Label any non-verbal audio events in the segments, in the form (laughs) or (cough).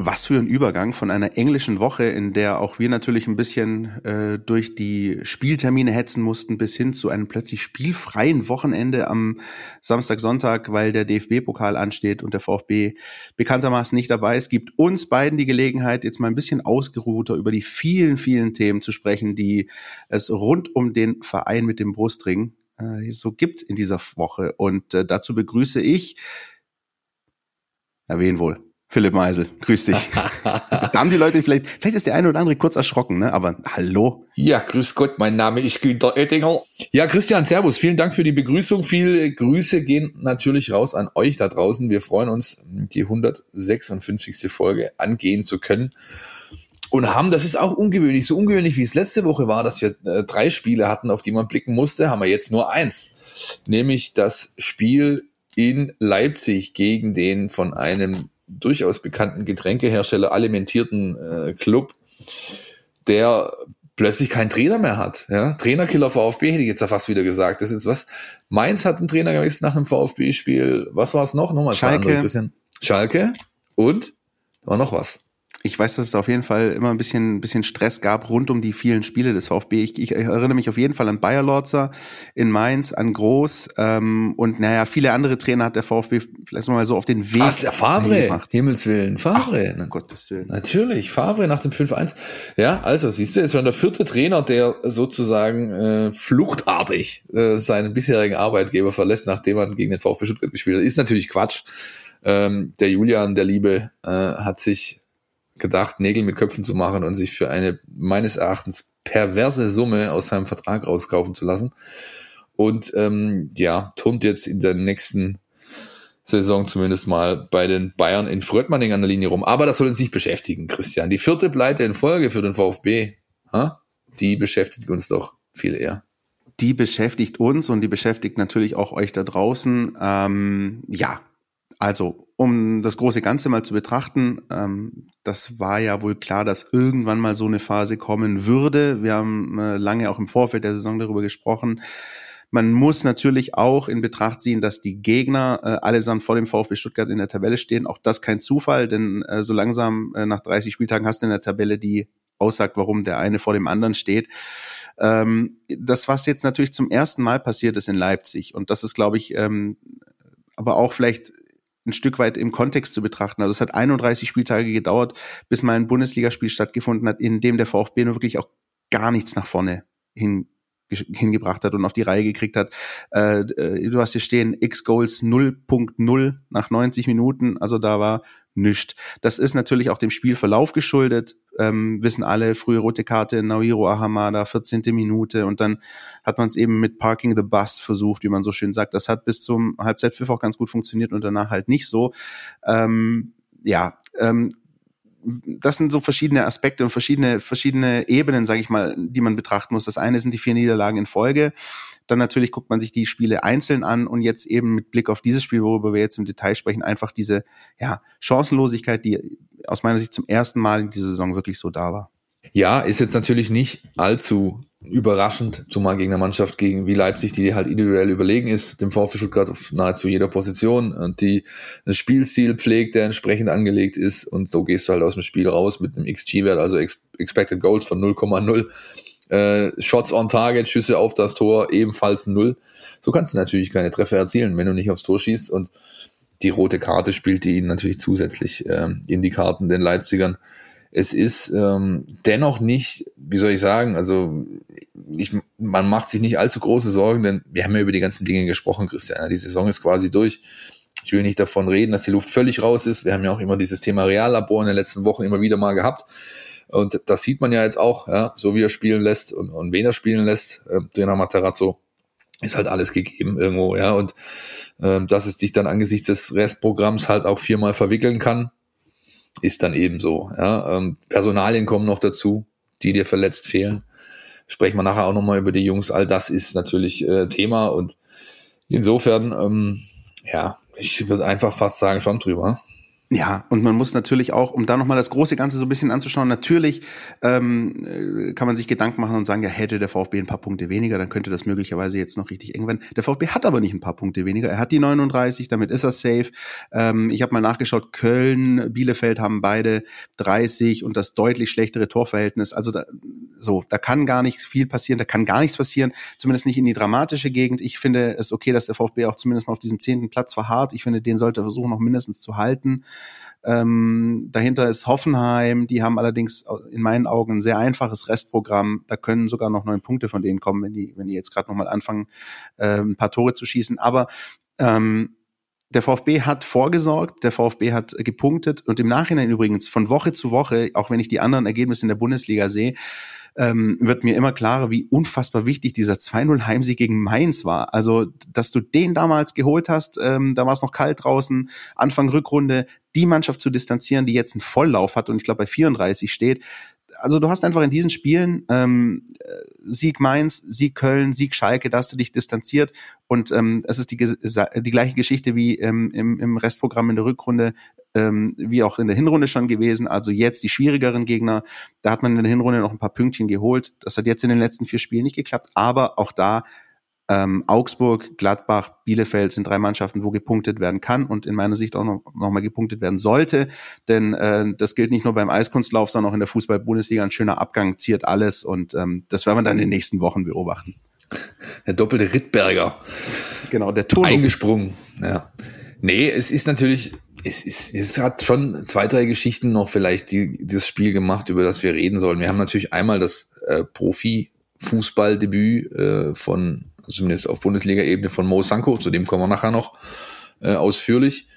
Was für ein Übergang von einer englischen Woche, in der auch wir natürlich ein bisschen äh, durch die Spieltermine hetzen mussten, bis hin zu einem plötzlich spielfreien Wochenende am Samstag, Sonntag, weil der DFB-Pokal ansteht und der VfB bekanntermaßen nicht dabei ist, gibt uns beiden die Gelegenheit, jetzt mal ein bisschen ausgeruhter über die vielen, vielen Themen zu sprechen, die es rund um den Verein mit dem Brustring äh, so gibt in dieser Woche. Und äh, dazu begrüße ich, na wen wohl? Philipp Meisel, grüß dich. (laughs) da haben die Leute vielleicht, vielleicht ist der eine oder andere kurz erschrocken, ne? Aber hallo. Ja, grüß Gott, mein Name ist Günter Oettinger. Ja, Christian, Servus, vielen Dank für die Begrüßung. Viele Grüße gehen natürlich raus an euch da draußen. Wir freuen uns, die 156. Folge angehen zu können. Und haben, das ist auch ungewöhnlich, so ungewöhnlich wie es letzte Woche war, dass wir äh, drei Spiele hatten, auf die man blicken musste, haben wir jetzt nur eins. Nämlich das Spiel in Leipzig gegen den von einem durchaus bekannten Getränkehersteller alimentierten äh, Club, der plötzlich keinen Trainer mehr hat. Ja? Trainerkiller VfB hätte ich jetzt ja fast wieder gesagt. Das ist was. Mainz hat einen Trainer gewechselt nach einem VfB-Spiel. Was war es noch? Nochmal Schalke. Schalke. Und? War noch was ich weiß, dass es auf jeden Fall immer ein bisschen, bisschen Stress gab rund um die vielen Spiele des VfB. Ich, ich erinnere mich auf jeden Fall an Bayer Lorzer in Mainz, an Groß ähm, und naja, viele andere Trainer hat der VfB vielleicht mal so auf den Weg Ach, der Favre, gemacht. Himmels Willen, Favre. Ach, Gottes Willen. Natürlich, Favre nach dem 5-1. Ja, also siehst du, jetzt schon der vierte Trainer, der sozusagen äh, fluchtartig äh, seinen bisherigen Arbeitgeber verlässt, nachdem er gegen den VfB Stuttgart gespielt hat. Ist natürlich Quatsch. Ähm, der Julian, der Liebe, äh, hat sich gedacht, Nägel mit Köpfen zu machen und sich für eine meines Erachtens perverse Summe aus seinem Vertrag rauskaufen zu lassen. Und ähm, ja, turnt jetzt in der nächsten Saison zumindest mal bei den Bayern in Fröttmanning an der Linie rum. Aber das soll uns nicht beschäftigen, Christian. Die vierte Pleite in Folge für den VfB, ha? die beschäftigt uns doch viel eher. Die beschäftigt uns und die beschäftigt natürlich auch euch da draußen. Ähm, ja, also um das große Ganze mal zu betrachten, ähm, das war ja wohl klar, dass irgendwann mal so eine Phase kommen würde. Wir haben äh, lange auch im Vorfeld der Saison darüber gesprochen. Man muss natürlich auch in Betracht ziehen, dass die Gegner äh, allesamt vor dem VfB Stuttgart in der Tabelle stehen. Auch das kein Zufall, denn äh, so langsam äh, nach 30 Spieltagen hast du in der Tabelle, die aussagt, warum der eine vor dem anderen steht. Ähm, das, was jetzt natürlich zum ersten Mal passiert ist in Leipzig, und das ist, glaube ich, ähm, aber auch vielleicht ein Stück weit im Kontext zu betrachten. Also es hat 31 Spieltage gedauert, bis mal ein Bundesligaspiel stattgefunden hat, in dem der VfB nur wirklich auch gar nichts nach vorne hin hingebracht hat und auf die Reihe gekriegt hat. Äh, äh du hast hier stehen X-Goals 0.0 nach 90 Minuten, also da war nichts. Das ist natürlich auch dem Spielverlauf geschuldet. Ähm, wissen alle, frühe rote Karte, Nairo Ahamada, 14. Minute und dann hat man es eben mit Parking the Bus versucht, wie man so schön sagt. Das hat bis zum Halbzeitpfiff auch ganz gut funktioniert und danach halt nicht so. Ähm, ja, ähm, das sind so verschiedene Aspekte und verschiedene, verschiedene Ebenen, sage ich mal, die man betrachten muss. Das eine sind die vier Niederlagen in Folge. Dann natürlich guckt man sich die Spiele einzeln an und jetzt eben mit Blick auf dieses Spiel, worüber wir jetzt im Detail sprechen, einfach diese ja, Chancenlosigkeit, die aus meiner Sicht zum ersten Mal in dieser Saison wirklich so da war. Ja, ist jetzt natürlich nicht allzu überraschend, zumal gegen eine Mannschaft gegen wie Leipzig, die halt individuell überlegen ist, dem VfB Stuttgart auf nahezu jeder Position und die einen Spielstil pflegt, der entsprechend angelegt ist und so gehst du halt aus dem Spiel raus mit einem XG-Wert, also Expected Goals von 0,0. Äh, Shots on Target, Schüsse auf das Tor, ebenfalls null. So kannst du natürlich keine Treffer erzielen, wenn du nicht aufs Tor schießt und die rote Karte spielt die ihnen natürlich zusätzlich äh, in die Karten den Leipzigern es ist ähm, dennoch nicht, wie soll ich sagen, also ich, man macht sich nicht allzu große Sorgen, denn wir haben ja über die ganzen Dinge gesprochen, Christian. Die Saison ist quasi durch. Ich will nicht davon reden, dass die Luft völlig raus ist. Wir haben ja auch immer dieses Thema Reallabor in den letzten Wochen immer wieder mal gehabt. Und das sieht man ja jetzt auch, ja, so wie er spielen lässt und, und wen er spielen lässt, äh, Trainer Materazzo, ist halt alles gegeben irgendwo, ja. Und äh, dass es dich dann angesichts des Restprogramms halt auch viermal verwickeln kann, ist dann eben so. Ja. Ähm, Personalien kommen noch dazu, die dir verletzt fehlen. Sprechen wir nachher auch nochmal über die Jungs. All das ist natürlich äh, Thema und insofern, ähm, ja, ich würde einfach fast sagen, schon drüber. Ja, und man muss natürlich auch, um da nochmal das große Ganze so ein bisschen anzuschauen, natürlich ähm, äh, kann man sich Gedanken machen und sagen, ja, hätte der VfB ein paar Punkte weniger, dann könnte das möglicherweise jetzt noch richtig eng werden. Der VfB hat aber nicht ein paar Punkte weniger. Er hat die 39, damit ist er safe. Ähm, ich habe mal nachgeschaut, Köln, Bielefeld haben beide 30 und das deutlich schlechtere Torverhältnis. Also da, so, da kann gar nichts viel passieren, da kann gar nichts passieren, zumindest nicht in die dramatische Gegend. Ich finde es okay, dass der VfB auch zumindest mal auf diesem zehnten Platz verharrt. Ich finde, den sollte er versuchen, noch mindestens zu halten. Ähm, dahinter ist Hoffenheim, die haben allerdings in meinen Augen ein sehr einfaches Restprogramm. Da können sogar noch neun Punkte von denen kommen, wenn die, wenn die jetzt gerade nochmal anfangen, äh, ein paar Tore zu schießen. Aber ähm, der VfB hat vorgesorgt, der VfB hat gepunktet und im Nachhinein übrigens von Woche zu Woche, auch wenn ich die anderen Ergebnisse in der Bundesliga sehe, ähm, wird mir immer klarer, wie unfassbar wichtig dieser 2-0 Heimsieg gegen Mainz war. Also, dass du den damals geholt hast, ähm, da war es noch kalt draußen, Anfang Rückrunde, die Mannschaft zu distanzieren, die jetzt einen Volllauf hat und ich glaube bei 34 steht, also du hast einfach in diesen Spielen ähm, Sieg Mainz, Sieg Köln, Sieg Schalke, da hast du dich distanziert. Und ähm, es ist die, die gleiche Geschichte wie ähm, im, im Restprogramm in der Rückrunde, ähm, wie auch in der Hinrunde schon gewesen. Also jetzt die schwierigeren Gegner, da hat man in der Hinrunde noch ein paar Pünktchen geholt. Das hat jetzt in den letzten vier Spielen nicht geklappt, aber auch da ähm, Augsburg, Gladbach, Bielefeld sind drei Mannschaften, wo gepunktet werden kann und in meiner Sicht auch noch, noch mal gepunktet werden sollte. Denn äh, das gilt nicht nur beim Eiskunstlauf, sondern auch in der Fußball-Bundesliga. Ein schöner Abgang ziert alles und ähm, das werden wir dann in den nächsten Wochen beobachten. (laughs) Der doppelte Rittberger. Genau, der Turbo. Eingesprungen, ja. Nee, es ist natürlich, es, ist, es hat schon zwei, drei Geschichten noch vielleicht die, das Spiel gemacht, über das wir reden sollen. Wir haben natürlich einmal das äh, Profi-Fußballdebüt äh, von zumindest auf Bundesliga-Ebene von Mo Sanko, zu dem kommen wir nachher noch äh, ausführlich.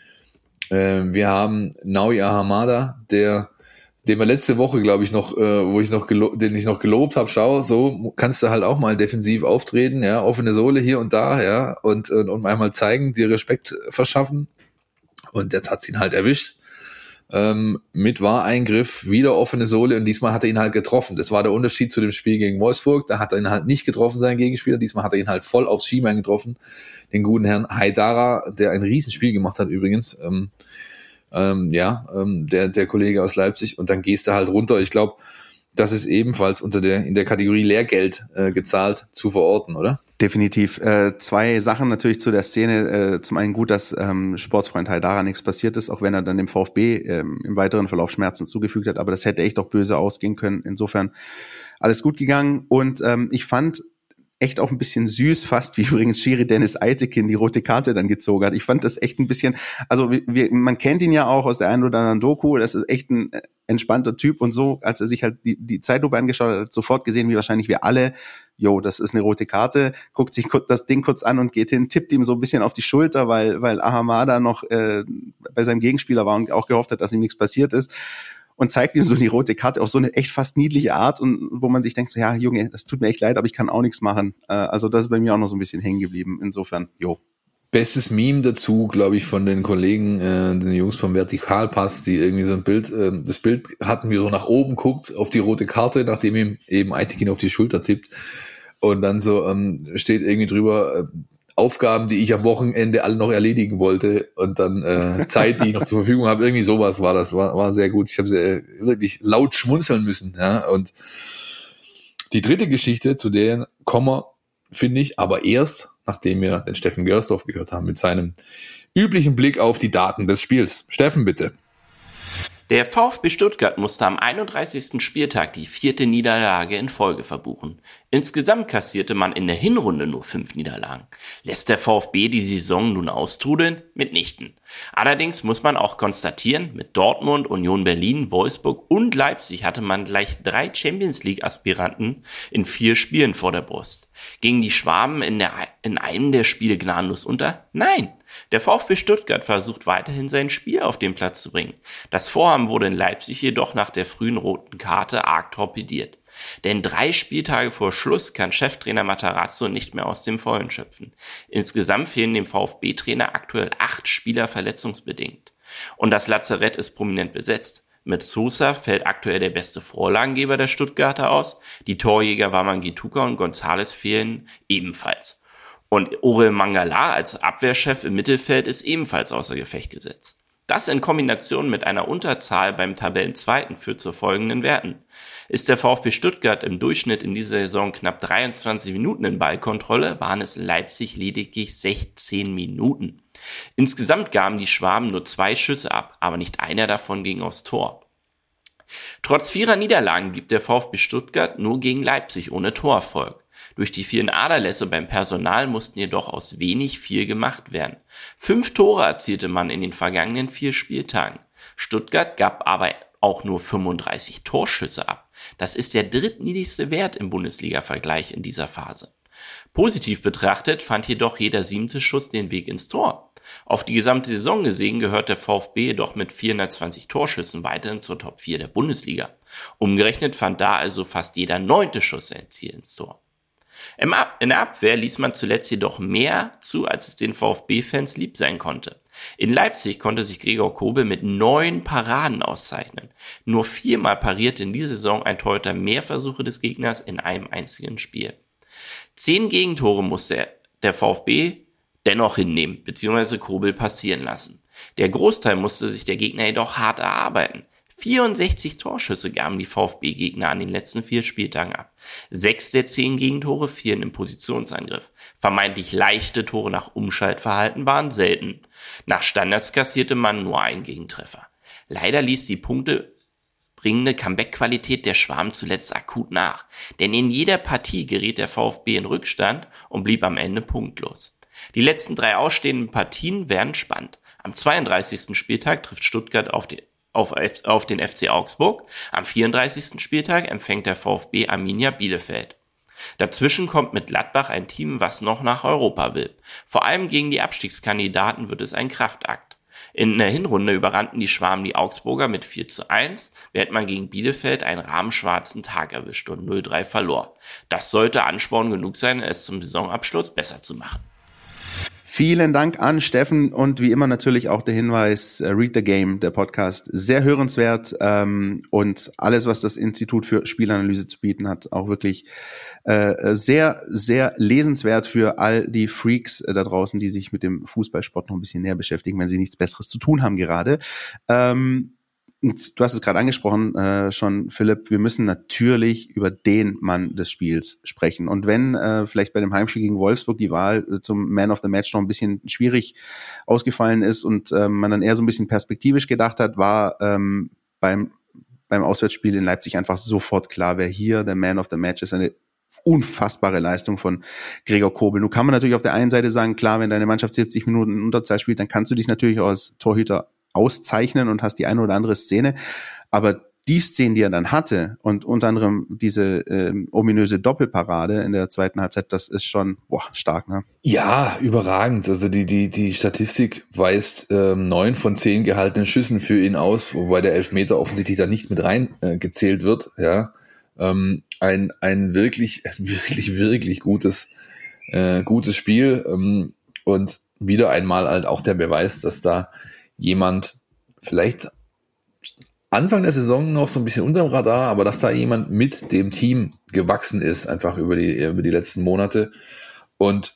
Äh, wir haben Naui Ahamada, der den wir letzte Woche, glaube ich, noch, äh, wo ich noch den ich noch gelobt habe, schau, so kannst du halt auch mal defensiv auftreten, ja, offene Sohle hier und da, ja, und, und, und einmal zeigen, dir Respekt verschaffen. Und jetzt hat's ihn halt erwischt ähm, mit War-Eingriff, wieder offene Sohle und diesmal hat er ihn halt getroffen. Das war der Unterschied zu dem Spiel gegen Wolfsburg. Da hat er ihn halt nicht getroffen, sein Gegenspieler. Diesmal hat er ihn halt voll aufs Schienbein getroffen. Den guten Herrn Haidara, der ein Riesenspiel gemacht hat übrigens. Ähm, ähm, ja, ähm, der, der Kollege aus Leipzig. Und dann gehst du halt runter. Ich glaube, das ist ebenfalls unter der, in der Kategorie Lehrgeld äh, gezahlt zu verorten, oder? Definitiv. Äh, zwei Sachen natürlich zu der Szene. Äh, zum einen gut, dass ähm, Sportsfreund Haidara nichts passiert ist, auch wenn er dann dem VfB ähm, im weiteren Verlauf Schmerzen zugefügt hat. Aber das hätte echt auch böse ausgehen können. Insofern alles gut gegangen. Und ähm, ich fand echt auch ein bisschen süß, fast wie (laughs) übrigens Shiri Dennis Eitekin die rote Karte dann gezogen hat. Ich fand das echt ein bisschen, also wir, man kennt ihn ja auch aus der einen oder anderen Doku, das ist echt ein äh, entspannter Typ und so, als er sich halt die, die Zeitlupe angeschaut hat, hat sofort gesehen, wie wahrscheinlich wir alle, jo, das ist eine rote Karte, guckt sich das Ding kurz an und geht hin, tippt ihm so ein bisschen auf die Schulter, weil, weil Ahamada noch äh, bei seinem Gegenspieler war und auch gehofft hat, dass ihm nichts passiert ist und zeigt ihm so die rote Karte auf so eine echt fast niedliche Art und wo man sich denkt, so, ja, Junge, das tut mir echt leid, aber ich kann auch nichts machen. Äh, also das ist bei mir auch noch so ein bisschen hängen geblieben. Insofern, jo. Bestes Meme dazu, glaube ich, von den Kollegen, äh, den Jungs vom Vertikalpass, die irgendwie so ein Bild, äh, das Bild hatten wir so nach oben guckt auf die rote Karte, nachdem ihm eben Aitikin auf die Schulter tippt. Und dann so ähm, steht irgendwie drüber, äh, Aufgaben, die ich am Wochenende alle noch erledigen wollte und dann äh, (laughs) Zeit, die ich noch zur Verfügung habe. Irgendwie sowas war das, war, war sehr gut. Ich habe sehr wirklich laut schmunzeln müssen. Ja? Und die dritte Geschichte, zu der kommen wir, finde ich, aber erst, nachdem wir den Steffen Gersdorf gehört haben mit seinem üblichen Blick auf die Daten des Spiels. Steffen, bitte. Der VfB Stuttgart musste am 31. Spieltag die vierte Niederlage in Folge verbuchen. Insgesamt kassierte man in der Hinrunde nur fünf Niederlagen. Lässt der VfB die Saison nun austrudeln? Mitnichten. Allerdings muss man auch konstatieren, mit Dortmund, Union Berlin, Wolfsburg und Leipzig hatte man gleich drei Champions League Aspiranten in vier Spielen vor der Brust. Gingen die Schwaben in, der, in einem der Spiele gnadenlos unter? Nein. Der VfB Stuttgart versucht weiterhin sein Spiel auf den Platz zu bringen. Das Vorhaben wurde in Leipzig jedoch nach der frühen roten Karte arg torpediert. Denn drei Spieltage vor Schluss kann Cheftrainer Matarazzo nicht mehr aus dem Vollen schöpfen. Insgesamt fehlen dem VfB-Trainer aktuell acht Spieler verletzungsbedingt. Und das Lazarett ist prominent besetzt. Mit Sosa fällt aktuell der beste Vorlagengeber der Stuttgarter aus. Die Torjäger Waman Gituka und Gonzales fehlen ebenfalls. Und Orel Mangala als Abwehrchef im Mittelfeld ist ebenfalls außer Gefecht gesetzt. Das in Kombination mit einer Unterzahl beim Tabellenzweiten führt zu folgenden Werten. Ist der VfB Stuttgart im Durchschnitt in dieser Saison knapp 23 Minuten in Ballkontrolle, waren es in Leipzig lediglich 16 Minuten. Insgesamt gaben die Schwaben nur zwei Schüsse ab, aber nicht einer davon ging aufs Tor. Trotz vierer Niederlagen blieb der VfB Stuttgart nur gegen Leipzig ohne Torerfolg. Durch die vielen Aderlässe beim Personal mussten jedoch aus wenig viel gemacht werden. Fünf Tore erzielte man in den vergangenen vier Spieltagen. Stuttgart gab aber auch nur 35 Torschüsse ab. Das ist der drittniedrigste Wert im Bundesliga-Vergleich in dieser Phase. Positiv betrachtet fand jedoch jeder siebte Schuss den Weg ins Tor. Auf die gesamte Saison gesehen gehört der VfB jedoch mit 420 Torschüssen weiterhin zur Top 4 der Bundesliga. Umgerechnet fand da also fast jeder neunte Schuss sein Ziel ins Tor. In der Abwehr ließ man zuletzt jedoch mehr zu, als es den VfB-Fans lieb sein konnte. In Leipzig konnte sich Gregor Kobel mit neun Paraden auszeichnen. Nur viermal parierte in dieser Saison ein Torhüter mehr Versuche des Gegners in einem einzigen Spiel. Zehn Gegentore musste der VfB dennoch hinnehmen bzw. Kobel passieren lassen. Der Großteil musste sich der Gegner jedoch hart erarbeiten. 64 Torschüsse gaben die VfB-Gegner an den letzten vier Spieltagen ab. Sechs der zehn Gegentore fielen im Positionsangriff. Vermeintlich leichte Tore nach Umschaltverhalten waren selten. Nach Standards kassierte man nur einen Gegentreffer. Leider ließ die Punkte bringende Comeback-Qualität der Schwarm zuletzt akut nach. Denn in jeder Partie geriet der VfB in Rückstand und blieb am Ende punktlos. Die letzten drei ausstehenden Partien werden spannend. Am 32. Spieltag trifft Stuttgart auf den, auf, auf den FC Augsburg. Am 34. Spieltag empfängt der VfB Arminia Bielefeld. Dazwischen kommt mit Gladbach ein Team, was noch nach Europa will. Vor allem gegen die Abstiegskandidaten wird es ein Kraftakt. In der Hinrunde überrannten die Schwaben die Augsburger mit 4 zu 1, während man gegen Bielefeld einen rahmenschwarzen Tag erwischt und 0-3 verlor. Das sollte Ansporn genug sein, es zum Saisonabschluss besser zu machen. Vielen Dank an Steffen und wie immer natürlich auch der Hinweis, äh, Read the Game, der Podcast, sehr hörenswert ähm, und alles, was das Institut für Spielanalyse zu bieten hat, auch wirklich äh, sehr, sehr lesenswert für all die Freaks äh, da draußen, die sich mit dem Fußballsport noch ein bisschen näher beschäftigen, wenn sie nichts Besseres zu tun haben gerade. Ähm, und du hast es gerade angesprochen, äh, schon, Philipp, wir müssen natürlich über den Mann des Spiels sprechen. Und wenn äh, vielleicht bei dem Heimspiel gegen Wolfsburg die Wahl äh, zum Man of the Match noch ein bisschen schwierig ausgefallen ist und äh, man dann eher so ein bisschen perspektivisch gedacht hat, war ähm, beim, beim Auswärtsspiel in Leipzig einfach sofort klar, wer hier der Man of the Match ist. Eine unfassbare Leistung von Gregor Kobel. Nun kann man natürlich auf der einen Seite sagen, klar, wenn deine Mannschaft 70 Minuten in Unterzahl spielt, dann kannst du dich natürlich als Torhüter auszeichnen und hast die eine oder andere Szene. Aber die Szene, die er dann hatte und unter anderem diese ähm, ominöse Doppelparade in der zweiten Halbzeit, das ist schon boah, stark, ne? Ja, überragend. Also die die die Statistik weist ähm, neun von zehn gehaltenen Schüssen für ihn aus, wobei der Elfmeter offensichtlich da nicht mit rein äh, gezählt wird. Ja, ähm, ein ein wirklich (laughs) wirklich wirklich gutes äh, gutes Spiel ähm, und wieder einmal halt auch der Beweis, dass da jemand vielleicht Anfang der Saison noch so ein bisschen unterm Radar, aber dass da jemand mit dem Team gewachsen ist, einfach über die, über die letzten Monate und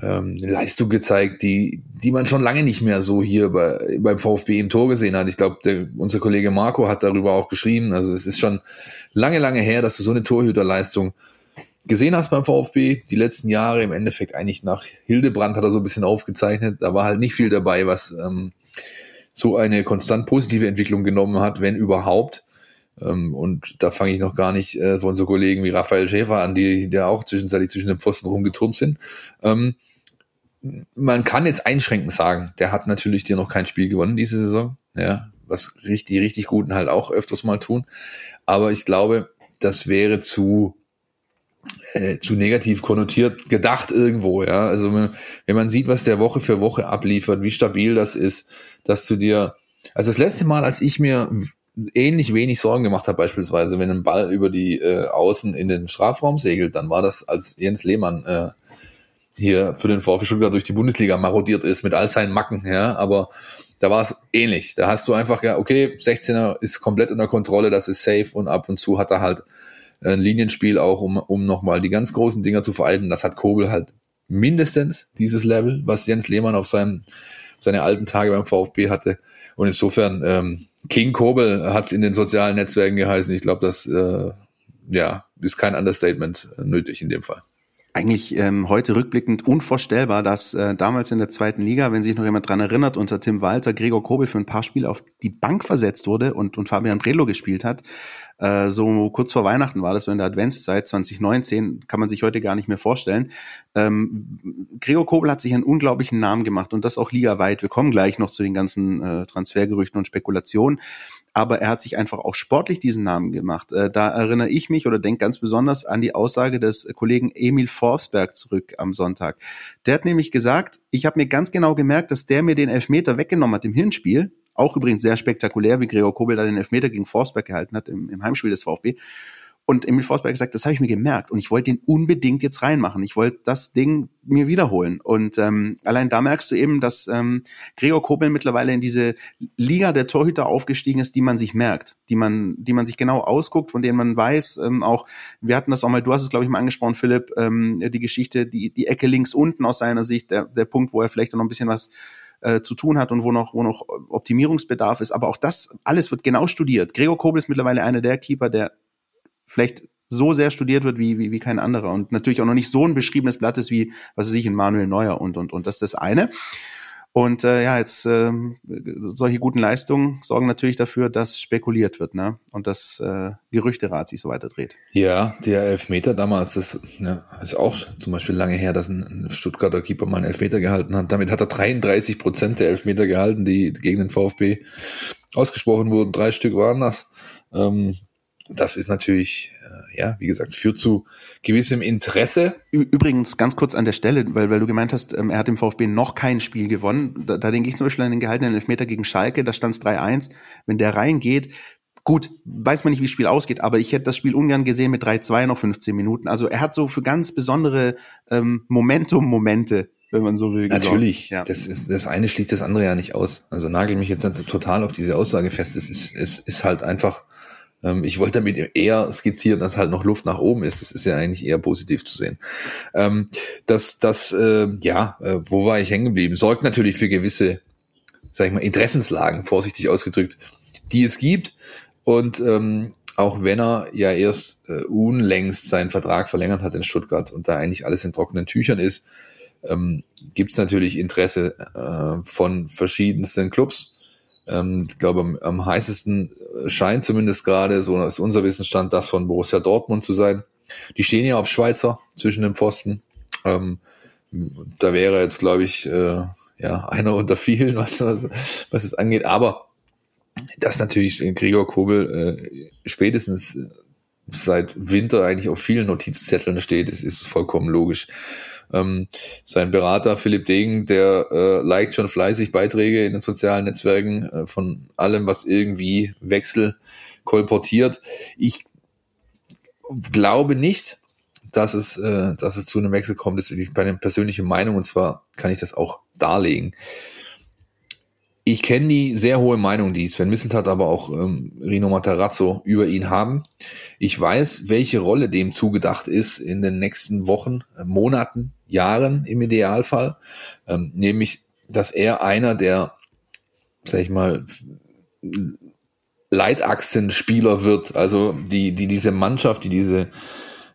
ähm, Leistung gezeigt, die, die man schon lange nicht mehr so hier bei, beim VfB im Tor gesehen hat. Ich glaube, unser Kollege Marco hat darüber auch geschrieben. Also es ist schon lange, lange her, dass du so eine Torhüterleistung gesehen hast beim VfB, die letzten Jahre im Endeffekt eigentlich nach Hildebrand hat er so ein bisschen aufgezeichnet. Da war halt nicht viel dabei, was ähm, so eine konstant positive Entwicklung genommen hat, wenn überhaupt. Ähm, und da fange ich noch gar nicht äh, von so Kollegen wie Raphael Schäfer an, die der auch zwischenzeitlich zwischen den Pfosten rumgeturnt sind. Ähm, man kann jetzt einschränkend sagen, der hat natürlich dir noch kein Spiel gewonnen diese Saison, ja, was richtig, richtig Guten halt auch öfters mal tun. Aber ich glaube, das wäre zu äh, zu negativ konnotiert gedacht irgendwo, ja. Also wenn man sieht, was der Woche für Woche abliefert, wie stabil das ist, dass du dir, also das letzte Mal, als ich mir ähnlich wenig Sorgen gemacht habe, beispielsweise, wenn ein Ball über die äh, Außen in den Strafraum segelt, dann war das, als Jens Lehmann äh, hier für den VfB Stuttgart durch die Bundesliga marodiert ist mit all seinen Macken, ja, aber da war es ähnlich. Da hast du einfach, ja, okay, 16er ist komplett unter Kontrolle, das ist safe und ab und zu hat er halt ein Linienspiel auch, um, um nochmal die ganz großen Dinger zu veralten. Das hat Kobel halt mindestens dieses Level, was Jens Lehmann auf seinem seine alten Tage beim VfB hatte. Und insofern, ähm, King Kobel hat es in den sozialen Netzwerken geheißen. Ich glaube, das äh, ja, ist kein Understatement nötig in dem Fall eigentlich ähm, heute rückblickend unvorstellbar, dass äh, damals in der zweiten Liga, wenn sich noch jemand dran erinnert, unter Tim Walter Gregor Kobel für ein paar Spiele auf die Bank versetzt wurde und, und Fabian Bredlo gespielt hat. Äh, so kurz vor Weihnachten war das so in der Adventszeit 2019, kann man sich heute gar nicht mehr vorstellen. Ähm, Gregor Kobel hat sich einen unglaublichen Namen gemacht und das auch ligaweit. Wir kommen gleich noch zu den ganzen äh, Transfergerüchten und Spekulationen aber er hat sich einfach auch sportlich diesen Namen gemacht. Äh, da erinnere ich mich oder denke ganz besonders an die Aussage des Kollegen Emil Forsberg zurück am Sonntag. Der hat nämlich gesagt, ich habe mir ganz genau gemerkt, dass der mir den Elfmeter weggenommen hat im Hinspiel. Auch übrigens sehr spektakulär, wie Gregor Kobel da den Elfmeter gegen Forsberg gehalten hat im, im Heimspiel des VfB. Und Emil Forsberg gesagt, das habe ich mir gemerkt und ich wollte den unbedingt jetzt reinmachen. Ich wollte das Ding mir wiederholen. Und ähm, allein da merkst du eben, dass ähm, Gregor Kobel mittlerweile in diese Liga der Torhüter aufgestiegen ist, die man sich merkt, die man, die man sich genau ausguckt, von denen man weiß, ähm, auch, wir hatten das auch mal, du hast es, glaube ich, mal angesprochen, Philipp, ähm, die Geschichte, die, die Ecke links unten aus seiner Sicht, der, der Punkt, wo er vielleicht noch ein bisschen was äh, zu tun hat und wo noch, wo noch Optimierungsbedarf ist. Aber auch das alles wird genau studiert. Gregor Kobel ist mittlerweile einer der Keeper, der vielleicht so sehr studiert wird wie, wie, wie kein anderer und natürlich auch noch nicht so ein beschriebenes Blatt ist wie, was weiß ich, in Manuel Neuer und, und, und das ist das eine. Und äh, ja, jetzt äh, solche guten Leistungen sorgen natürlich dafür, dass spekuliert wird, ne? Und das äh, Gerüchterad sich so weiter dreht. Ja, der Elfmeter damals, das ja, ist auch zum Beispiel lange her, dass ein Stuttgarter Keeper mal einen Elfmeter gehalten hat. Damit hat er 33 Prozent der Elfmeter gehalten, die gegen den VfB ausgesprochen wurden. Drei Stück waren das. Ähm, das ist natürlich, ja, wie gesagt, führt zu gewissem Interesse. Übrigens, ganz kurz an der Stelle, weil, weil du gemeint hast, ähm, er hat im VfB noch kein Spiel gewonnen. Da, da denke ich zum Beispiel an den gehaltenen Elfmeter gegen Schalke, da stand es 3-1. Wenn der reingeht, Gut, weiß man nicht, wie das Spiel ausgeht, aber ich hätte das Spiel ungern gesehen mit 3-2 noch 15 Minuten. Also er hat so für ganz besondere ähm, Momentum-Momente, wenn man so will. Natürlich, ja. das, ist, das eine schließt das andere ja nicht aus. Also nagel mich jetzt nicht total auf diese Aussage fest. Es ist, es ist halt einfach ähm, ich wollte damit eher skizzieren, dass halt noch Luft nach oben ist. Das ist ja eigentlich eher positiv zu sehen. Ähm, das, das, äh, ja, äh, wo war ich hängen geblieben? Sorgt natürlich für gewisse, sag ich mal, Interessenslagen, vorsichtig ausgedrückt, die es gibt. Und ähm, auch wenn er ja erst äh, unlängst seinen Vertrag verlängert hat in Stuttgart und da eigentlich alles in trockenen Tüchern ist, ähm, gibt es natürlich Interesse äh, von verschiedensten Clubs ähm, ich glaube, am, am heißesten scheint zumindest gerade, so ist unser Wissensstand, das von Borussia Dortmund zu sein. Die stehen ja auf Schweizer zwischen den Pfosten. Ähm, da wäre jetzt, glaube ich, äh, ja, (laughs) einer unter vielen, was, was, was es angeht. Aber dass natürlich Gregor Kobel äh, spätestens seit Winter eigentlich auf vielen Notizzetteln steht, das ist vollkommen logisch. Ähm, sein Berater Philipp Degen, der äh, liked schon fleißig Beiträge in den sozialen Netzwerken äh, von allem, was irgendwie Wechsel kolportiert. Ich glaube nicht, dass es, äh, dass es zu einem Wechsel kommt. Das ist meine persönliche Meinung und zwar kann ich das auch darlegen. Ich kenne die sehr hohe Meinung, die Sven Misseltat, aber auch ähm, Rino Matarazzo über ihn haben. Ich weiß, welche Rolle dem zugedacht ist in den nächsten Wochen, äh, Monaten, Jahren im Idealfall. Ähm, nämlich, dass er einer der, sag ich mal, Leitachsenspieler wird, also die, die diese Mannschaft, die diese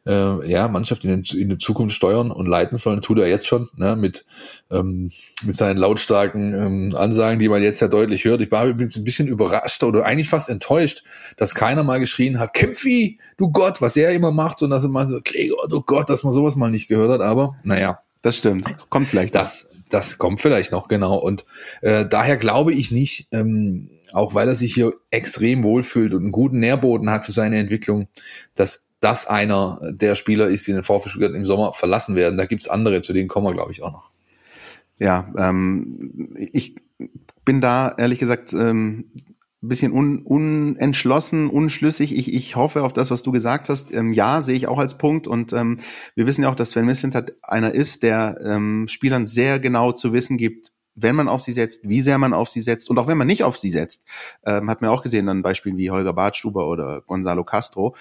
äh, ja, Mannschaft in, den, in der Zukunft steuern und leiten sollen, tut er jetzt schon, ne, mit, ähm, mit seinen lautstarken ähm, Ansagen, die man jetzt ja deutlich hört. Ich war übrigens ein bisschen überrascht oder eigentlich fast enttäuscht, dass keiner mal geschrien hat, Kämpfi, du Gott, was er immer macht, und dass er mal so, Gregor, du Gott, dass man sowas mal nicht gehört hat, aber naja. Das stimmt. Kommt vielleicht. Das, das kommt vielleicht noch, genau. Und äh, daher glaube ich nicht, ähm, auch weil er sich hier extrem wohlfühlt und einen guten Nährboden hat für seine Entwicklung, dass das einer der Spieler ist, die den VfB Stuttgart im Sommer verlassen werden. Da gibt's andere, zu denen kommen wir, glaube ich, auch noch. Ja, ähm, ich bin da ehrlich gesagt ähm, bisschen un, unentschlossen, unschlüssig. Ich, ich hoffe auf das, was du gesagt hast. Ähm, ja, sehe ich auch als Punkt. Und ähm, wir wissen ja auch, dass Sven Mislintat einer ist, der ähm, Spielern sehr genau zu wissen gibt, wenn man auf sie setzt, wie sehr man auf sie setzt und auch wenn man nicht auf sie setzt, ähm, hat man auch gesehen an Beispielen wie Holger Bartstuber oder Gonzalo Castro.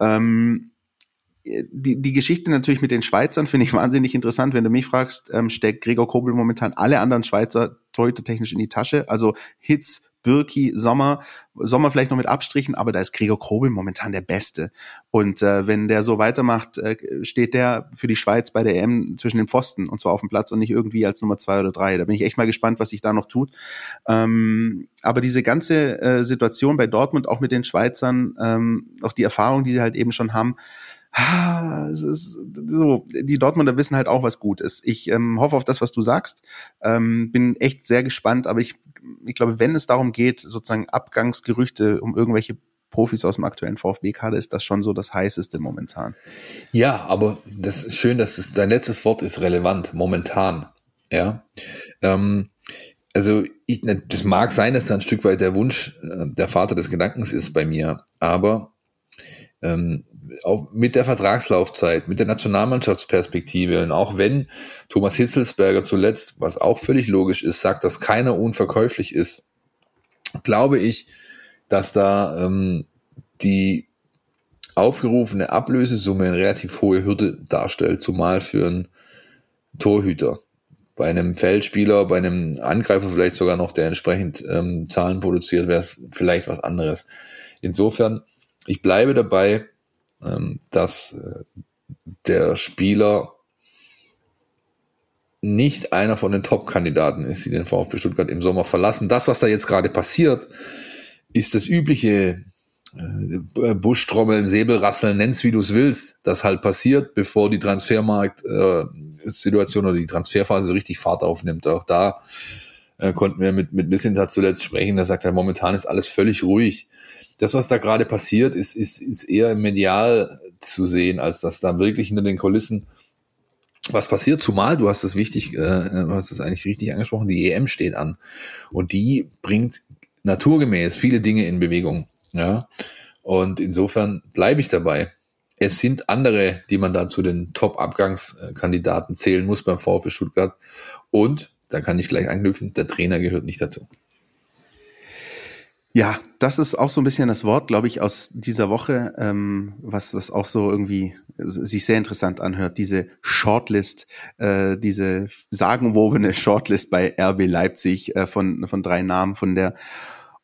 Ähm, die, die Geschichte natürlich mit den Schweizern finde ich wahnsinnig interessant. Wenn du mich fragst, ähm, steckt Gregor Kobel momentan alle anderen Schweizer Torhüter technisch in die Tasche. Also Hitz, Birki, Sommer, Sommer vielleicht noch mit Abstrichen, aber da ist Gregor Kobel momentan der Beste. Und äh, wenn der so weitermacht, äh, steht der für die Schweiz bei der EM zwischen den Pfosten und zwar auf dem Platz und nicht irgendwie als Nummer zwei oder drei. Da bin ich echt mal gespannt, was sich da noch tut. Ähm, aber diese ganze äh, Situation bei Dortmund, auch mit den Schweizern, ähm, auch die Erfahrung, die sie halt eben schon haben, ah, es ist so, die Dortmunder wissen halt auch, was gut ist. Ich ähm, hoffe auf das, was du sagst. Ähm, bin echt sehr gespannt, aber ich, ich glaube, wenn es darum geht, sozusagen Abgangsgerüchte um irgendwelche Profis aus dem aktuellen VfB-Kader ist das schon so das heißeste momentan. Ja, aber das ist schön, dass es, dein letztes Wort ist relevant, momentan. Ja. Ähm, also ich, ne, das mag sein, dass da ein Stück weit der Wunsch äh, der Vater des Gedankens ist bei mir, aber ähm, auch mit der Vertragslaufzeit, mit der Nationalmannschaftsperspektive und auch wenn Thomas Hitzelsberger zuletzt, was auch völlig logisch ist, sagt, dass keiner unverkäuflich ist, glaube ich, dass da ähm, die aufgerufene Ablösesumme eine relativ hohe Hürde darstellt, zumal für einen Torhüter. Bei einem Feldspieler, bei einem Angreifer vielleicht sogar noch, der entsprechend ähm, Zahlen produziert, wäre es vielleicht was anderes. Insofern, ich bleibe dabei, dass äh, der Spieler nicht einer von den Top-Kandidaten ist, die den VfB Stuttgart im Sommer verlassen. Das, was da jetzt gerade passiert, ist das übliche äh, Buschtrommeln, Säbelrasseln, nenn's wie du es willst, das halt passiert, bevor die Transfermarkt-Situation äh, oder die Transferphase so richtig Fahrt aufnimmt. Auch da konnten wir mit, mit Missintat zuletzt sprechen, der sagt, ja, momentan ist alles völlig ruhig das, was da gerade passiert, ist, ist, ist eher medial zu sehen, als dass da wirklich hinter den Kulissen was passiert. Zumal, du hast das wichtig, äh, du hast das eigentlich richtig angesprochen, die EM steht an. Und die bringt naturgemäß viele Dinge in Bewegung. Ja. Und insofern bleibe ich dabei. Es sind andere, die man da zu den Top-Abgangskandidaten zählen muss beim VfB Stuttgart. Und, da kann ich gleich anknüpfen, der Trainer gehört nicht dazu. Ja, das ist auch so ein bisschen das Wort, glaube ich, aus dieser Woche, ähm, was, was auch so irgendwie sich sehr interessant anhört. Diese Shortlist, äh, diese sagenwobene Shortlist bei RB Leipzig äh, von, von drei Namen von der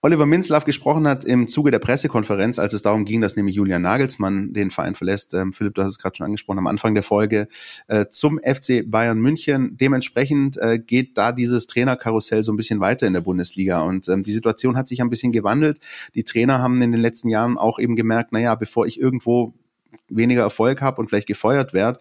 Oliver Minzlaff gesprochen hat im Zuge der Pressekonferenz, als es darum ging, dass nämlich Julian Nagelsmann den Verein verlässt. Ähm, Philipp, du hast es gerade schon angesprochen am Anfang der Folge äh, zum FC Bayern München. Dementsprechend äh, geht da dieses Trainerkarussell so ein bisschen weiter in der Bundesliga und ähm, die Situation hat sich ein bisschen gewandelt. Die Trainer haben in den letzten Jahren auch eben gemerkt, naja, bevor ich irgendwo weniger Erfolg habe und vielleicht gefeuert werde,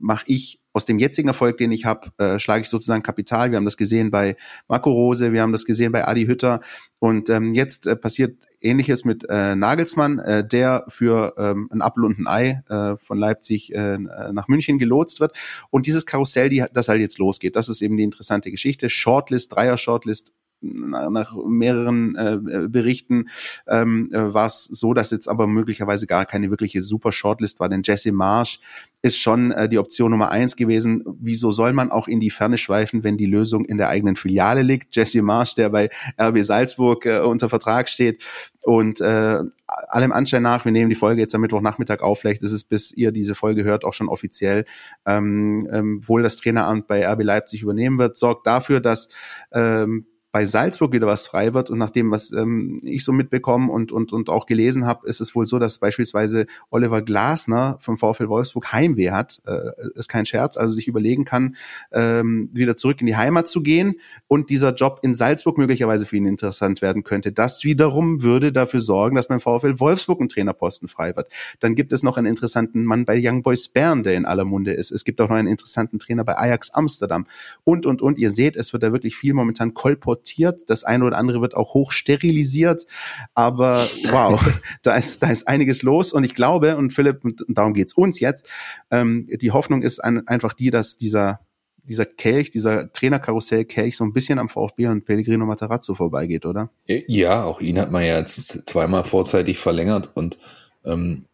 mache ich aus dem jetzigen Erfolg, den ich habe, äh, schlage ich sozusagen Kapital. Wir haben das gesehen bei Marco Rose, wir haben das gesehen bei Adi Hütter und ähm, jetzt äh, passiert Ähnliches mit äh, Nagelsmann, äh, der für ähm, ein Apfel und ein Ei äh, von Leipzig äh, nach München gelotst wird. Und dieses Karussell, die, das halt jetzt losgeht, das ist eben die interessante Geschichte. Shortlist, Dreier-Shortlist nach mehreren äh, Berichten ähm, äh, war es so, dass jetzt aber möglicherweise gar keine wirkliche super Shortlist war, denn Jesse Marsch ist schon äh, die Option Nummer eins gewesen. Wieso soll man auch in die Ferne schweifen, wenn die Lösung in der eigenen Filiale liegt? Jesse Marsch, der bei RB Salzburg äh, unter Vertrag steht und äh, allem Anschein nach, wir nehmen die Folge jetzt am Mittwochnachmittag auf, vielleicht ist es, bis ihr diese Folge hört, auch schon offiziell, ähm, ähm, wohl das Traineramt bei RB Leipzig übernehmen wird, sorgt dafür, dass ähm, bei Salzburg wieder was frei wird. Und nach dem, was ähm, ich so mitbekommen und, und, und auch gelesen habe, ist es wohl so, dass beispielsweise Oliver Glasner vom VfL Wolfsburg Heimweh hat. Äh, ist kein Scherz, also sich überlegen kann, ähm, wieder zurück in die Heimat zu gehen und dieser Job in Salzburg möglicherweise für ihn interessant werden könnte. Das wiederum würde dafür sorgen, dass beim VfL Wolfsburg ein Trainerposten frei wird. Dann gibt es noch einen interessanten Mann bei Young Boys Bern, der in aller Munde ist. Es gibt auch noch einen interessanten Trainer bei Ajax Amsterdam und, und, und. Ihr seht, es wird da wirklich viel momentan kolportiert importiert. Das eine oder andere wird auch hoch sterilisiert. Aber wow, (laughs) da ist, da ist einiges los. Und ich glaube, und Philipp, darum geht's uns jetzt, ähm, die Hoffnung ist ein, einfach die, dass dieser dieser Kelch, dieser Trainerkarussell-Kelch so ein bisschen am VfB und Pellegrino Matarazzo vorbeigeht, oder? Ja, auch ihn hat man ja jetzt zweimal vorzeitig verlängert und ähm,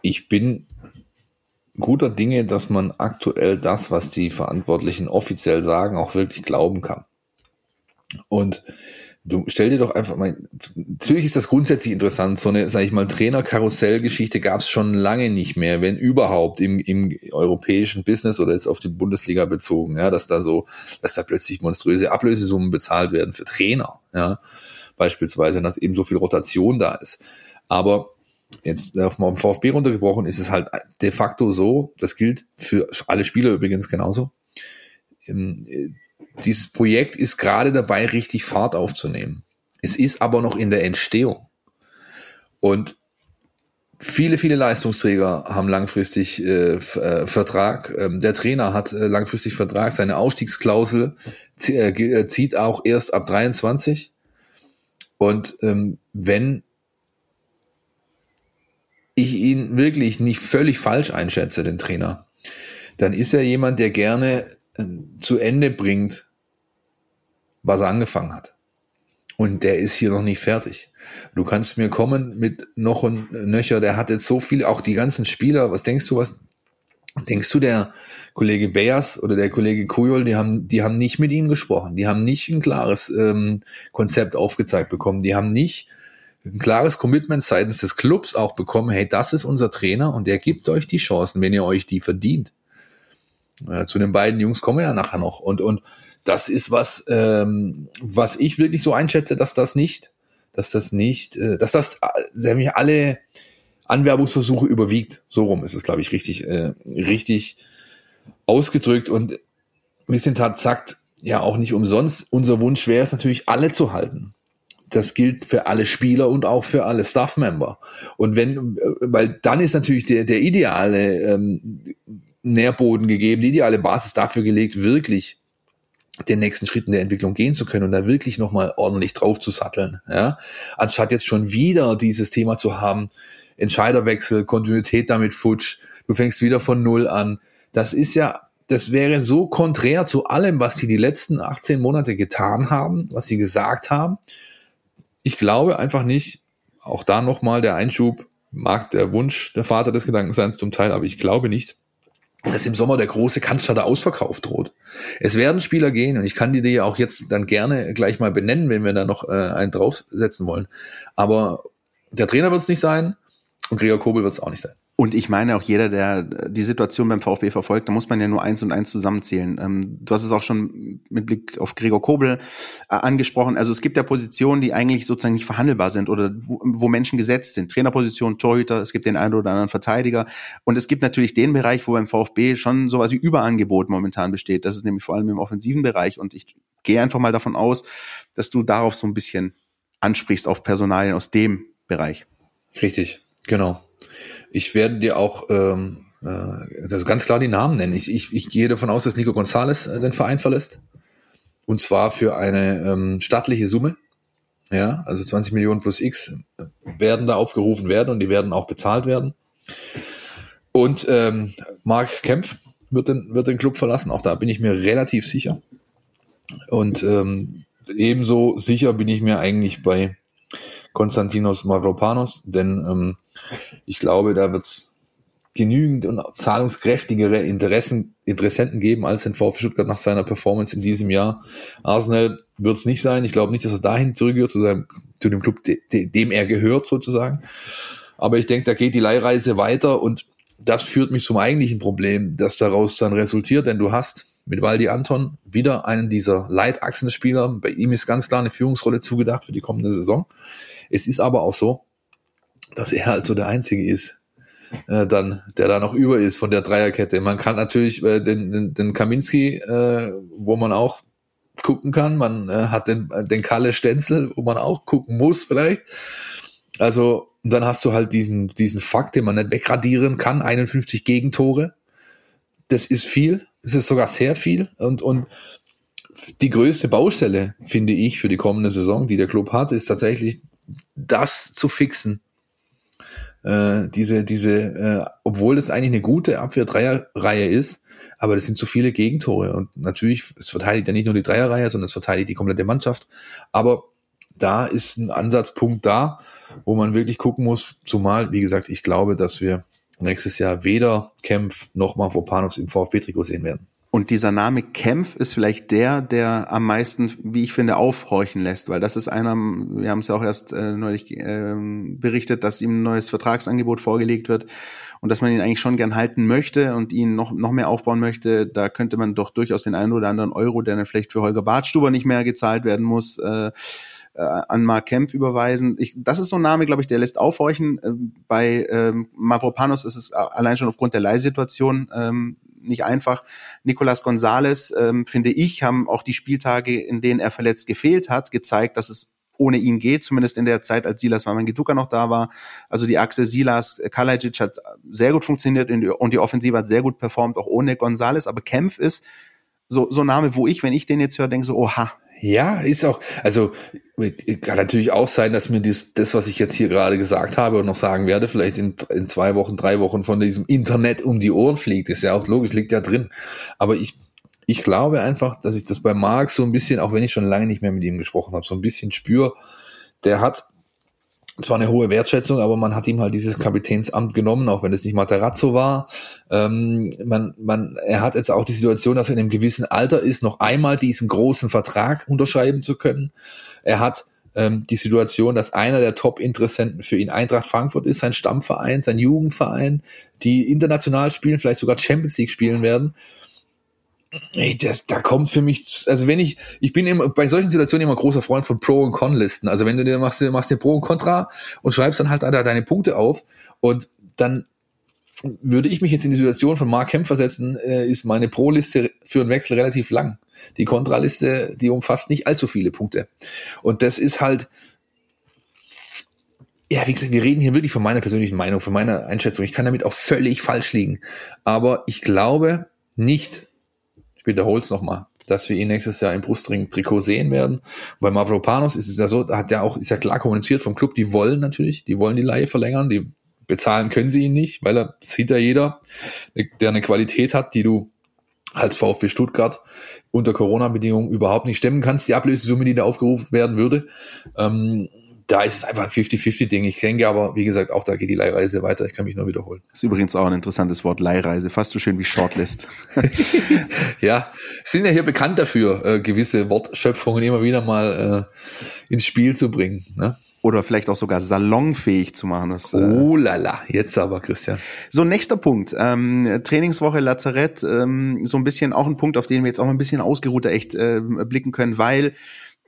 ich bin guter Dinge, dass man aktuell das, was die Verantwortlichen offiziell sagen, auch wirklich glauben kann. Und du stell dir doch einfach mal, natürlich ist das grundsätzlich interessant, so eine, sag ich mal, Trainer-Karussell-Geschichte gab es schon lange nicht mehr, wenn überhaupt im, im europäischen Business oder jetzt auf die Bundesliga bezogen, ja, dass da so, dass da plötzlich monströse Ablösesummen bezahlt werden für Trainer, ja, beispielsweise, dass eben so viel Rotation da ist. Aber jetzt auf dem VfB runtergebrochen ist es halt de facto so, das gilt für alle Spieler übrigens genauso. Dieses Projekt ist gerade dabei, richtig Fahrt aufzunehmen. Es ist aber noch in der Entstehung. Und viele, viele Leistungsträger haben langfristig äh, äh, Vertrag. Ähm, der Trainer hat äh, langfristig Vertrag. Seine Ausstiegsklausel äh, äh, zieht auch erst ab 23. Und ähm, wenn ich ihn wirklich nicht völlig falsch einschätze, den Trainer, dann ist er jemand, der gerne äh, zu Ende bringt, was er angefangen hat. Und der ist hier noch nicht fertig. Du kannst mir kommen mit noch ein Nöcher, der hat jetzt so viel, auch die ganzen Spieler, was denkst du, was denkst du, der Kollege Beas oder der Kollege Kujol, die haben, die haben nicht mit ihm gesprochen, die haben nicht ein klares ähm, Konzept aufgezeigt bekommen, die haben nicht ein klares Commitment seitens des Clubs auch bekommen, hey, das ist unser Trainer und der gibt euch die Chancen, wenn ihr euch die verdient. Äh, zu den beiden Jungs kommen wir ja nachher noch. Und, und das ist was, ähm, was ich wirklich so einschätze, dass das nicht, dass das nicht, äh, dass das äh, alle Anwerbungsversuche überwiegt. So rum ist es, glaube ich, richtig, äh, richtig ausgedrückt. Und Missentat sagt ja auch nicht umsonst, unser Wunsch wäre es natürlich, alle zu halten. Das gilt für alle Spieler und auch für alle Staff-Member. Und wenn, äh, weil dann ist natürlich der, der ideale ähm, Nährboden gegeben, die ideale Basis dafür gelegt, wirklich den nächsten Schritten der Entwicklung gehen zu können und da wirklich nochmal ordentlich drauf zu satteln. Ja? Anstatt jetzt schon wieder dieses Thema zu haben, Entscheiderwechsel, Kontinuität damit futsch, du fängst wieder von Null an. Das ist ja, das wäre so konträr zu allem, was die die letzten 18 Monate getan haben, was sie gesagt haben. Ich glaube einfach nicht, auch da nochmal der Einschub, mag der Wunsch der Vater des Gedankenseins zum Teil, aber ich glaube nicht, dass im Sommer der große Cannstatter Ausverkauf droht. Es werden Spieler gehen und ich kann die dir auch jetzt dann gerne gleich mal benennen, wenn wir da noch äh, einen draufsetzen wollen. Aber der Trainer wird es nicht sein und Gregor Kobel wird es auch nicht sein. Und ich meine auch jeder, der die Situation beim VfB verfolgt, da muss man ja nur eins und eins zusammenzählen. Ähm, du hast es auch schon mit Blick auf Gregor Kobel äh, angesprochen. Also es gibt ja Positionen, die eigentlich sozusagen nicht verhandelbar sind oder wo, Menschen gesetzt sind. Trainerposition, Torhüter, es gibt den einen oder anderen Verteidiger. Und es gibt natürlich den Bereich, wo beim VfB schon sowas wie Überangebot momentan besteht. Das ist nämlich vor allem im offensiven Bereich. Und ich gehe einfach mal davon aus, dass du darauf so ein bisschen ansprichst, auf Personalien aus dem Bereich. Richtig, genau. Ich werde dir auch ähm, äh, das ganz klar die Namen nennen. Ich, ich, ich gehe davon aus, dass Nico González äh, den Verein verlässt. Und zwar für eine ähm, stattliche Summe. Ja, also 20 Millionen plus X werden da aufgerufen werden und die werden auch bezahlt werden. Und ähm, Marc Kempf wird den, wird den Club verlassen. Auch da bin ich mir relativ sicher. Und ähm, ebenso sicher bin ich mir eigentlich bei Konstantinos Mavropanos, denn ähm, ich glaube, da wird es genügend und zahlungskräftigere Interessen, Interessenten geben als den VfB Stuttgart nach seiner Performance in diesem Jahr. Arsenal wird es nicht sein. Ich glaube nicht, dass er dahin zurückgehört zu seinem, zu dem Club, de, de, dem er gehört sozusagen. Aber ich denke, da geht die Leihreise weiter und das führt mich zum eigentlichen Problem, das daraus dann resultiert, denn du hast mit Waldi Anton wieder einen dieser Leitachsenspieler. Bei ihm ist ganz klar eine Führungsrolle zugedacht für die kommende Saison. Es ist aber auch so, dass er halt so der Einzige ist, äh, dann, der da noch über ist von der Dreierkette. Man kann natürlich äh, den, den, den Kaminski, äh, wo man auch gucken kann. Man äh, hat den, den Kalle Stenzel, wo man auch gucken muss vielleicht. Also, dann hast du halt diesen, diesen Fakt, den man nicht wegradieren kann, 51 Gegentore. Das ist viel. Das ist sogar sehr viel. Und, und die größte Baustelle, finde ich, für die kommende Saison, die der Club hat, ist tatsächlich das zu fixen äh, diese, diese, äh, obwohl das eigentlich eine gute Abwehr-Dreierreihe ist, aber das sind zu viele Gegentore. Und natürlich, es verteidigt ja nicht nur die Dreierreihe, sondern es verteidigt die komplette Mannschaft. Aber da ist ein Ansatzpunkt da, wo man wirklich gucken muss, zumal, wie gesagt, ich glaube, dass wir nächstes Jahr weder Kempf noch Mavropanos im VfB-Trikot sehen werden. Und dieser Name Kempf ist vielleicht der, der am meisten, wie ich finde, aufhorchen lässt, weil das ist einer, wir haben es ja auch erst äh, neulich äh, berichtet, dass ihm ein neues Vertragsangebot vorgelegt wird und dass man ihn eigentlich schon gern halten möchte und ihn noch, noch mehr aufbauen möchte. Da könnte man doch durchaus den einen oder anderen Euro, der dann vielleicht für Holger Bartstuber nicht mehr gezahlt werden muss, äh, äh, an Mark Kempf überweisen. Ich, das ist so ein Name, glaube ich, der lässt aufhorchen. Äh, bei ähm, Mavropanos ist es allein schon aufgrund der Leihsituation ähm, nicht einfach. Nicolas Gonzalez, ähm, finde ich, haben auch die Spieltage, in denen er verletzt gefehlt hat, gezeigt, dass es ohne ihn geht, zumindest in der Zeit, als Silas Mamangituka noch da war. Also die Achse Silas, Kalajic hat sehr gut funktioniert und die Offensive hat sehr gut performt, auch ohne Gonzalez. Aber Kempf ist so, so ein Name, wo ich, wenn ich den jetzt höre, denke so, oha, ja, ist auch, also kann natürlich auch sein, dass mir dies, das, was ich jetzt hier gerade gesagt habe und noch sagen werde, vielleicht in, in zwei Wochen, drei Wochen von diesem Internet um die Ohren fliegt. Ist ja auch logisch, liegt ja drin. Aber ich, ich glaube einfach, dass ich das bei Marc so ein bisschen, auch wenn ich schon lange nicht mehr mit ihm gesprochen habe, so ein bisschen spüre. Der hat zwar eine hohe Wertschätzung, aber man hat ihm halt dieses Kapitänsamt genommen, auch wenn es nicht Materazzo war. Ähm, man, man, er hat jetzt auch die Situation, dass er in einem gewissen Alter ist, noch einmal diesen großen Vertrag unterschreiben zu können. Er hat ähm, die Situation, dass einer der Top-Interessenten für ihn Eintracht Frankfurt ist, sein Stammverein, sein Jugendverein, die international spielen, vielleicht sogar Champions League spielen werden. Ey, das, da kommt für mich, also wenn ich, ich bin immer bei solchen Situationen immer großer Freund von Pro- und Con-Listen. Also wenn du dir machst, machst dir Pro und Contra und schreibst dann halt da deine Punkte auf und dann würde ich mich jetzt in die Situation von Mark Kempf versetzen, äh, ist meine Pro-Liste für einen Wechsel relativ lang. Die Kontraliste, die umfasst nicht allzu viele Punkte. Und das ist halt, ja, wie gesagt, wir reden hier wirklich von meiner persönlichen Meinung, von meiner Einschätzung. Ich kann damit auch völlig falsch liegen. Aber ich glaube nicht, wiederhole es nochmal, dass wir ihn nächstes Jahr im Brustring-Trikot sehen werden. Bei Mavropanos ist es ja so, da hat ja auch, ist ja klar kommuniziert vom Club, die wollen natürlich, die wollen die Laie verlängern, die bezahlen können sie ihn nicht, weil er, sieht ja jeder, der eine Qualität hat, die du als VfB Stuttgart unter Corona-Bedingungen überhaupt nicht stemmen kannst, die Ablösesumme, die da aufgerufen werden würde. Ähm, da ist es einfach ein 50-50-Ding. Ich denke aber, wie gesagt, auch da geht die Leihreise weiter. Ich kann mich nur wiederholen. Das ist übrigens auch ein interessantes Wort, Leihreise. Fast so schön wie Shortlist. (laughs) ja, sind ja hier bekannt dafür, äh, gewisse Wortschöpfungen immer wieder mal äh, ins Spiel zu bringen. Ne? Oder vielleicht auch sogar salonfähig zu machen. Das, äh oh lala, jetzt aber, Christian. So, nächster Punkt. Ähm, Trainingswoche Lazarett, ähm, so ein bisschen auch ein Punkt, auf den wir jetzt auch ein bisschen ausgeruhter echt äh, blicken können, weil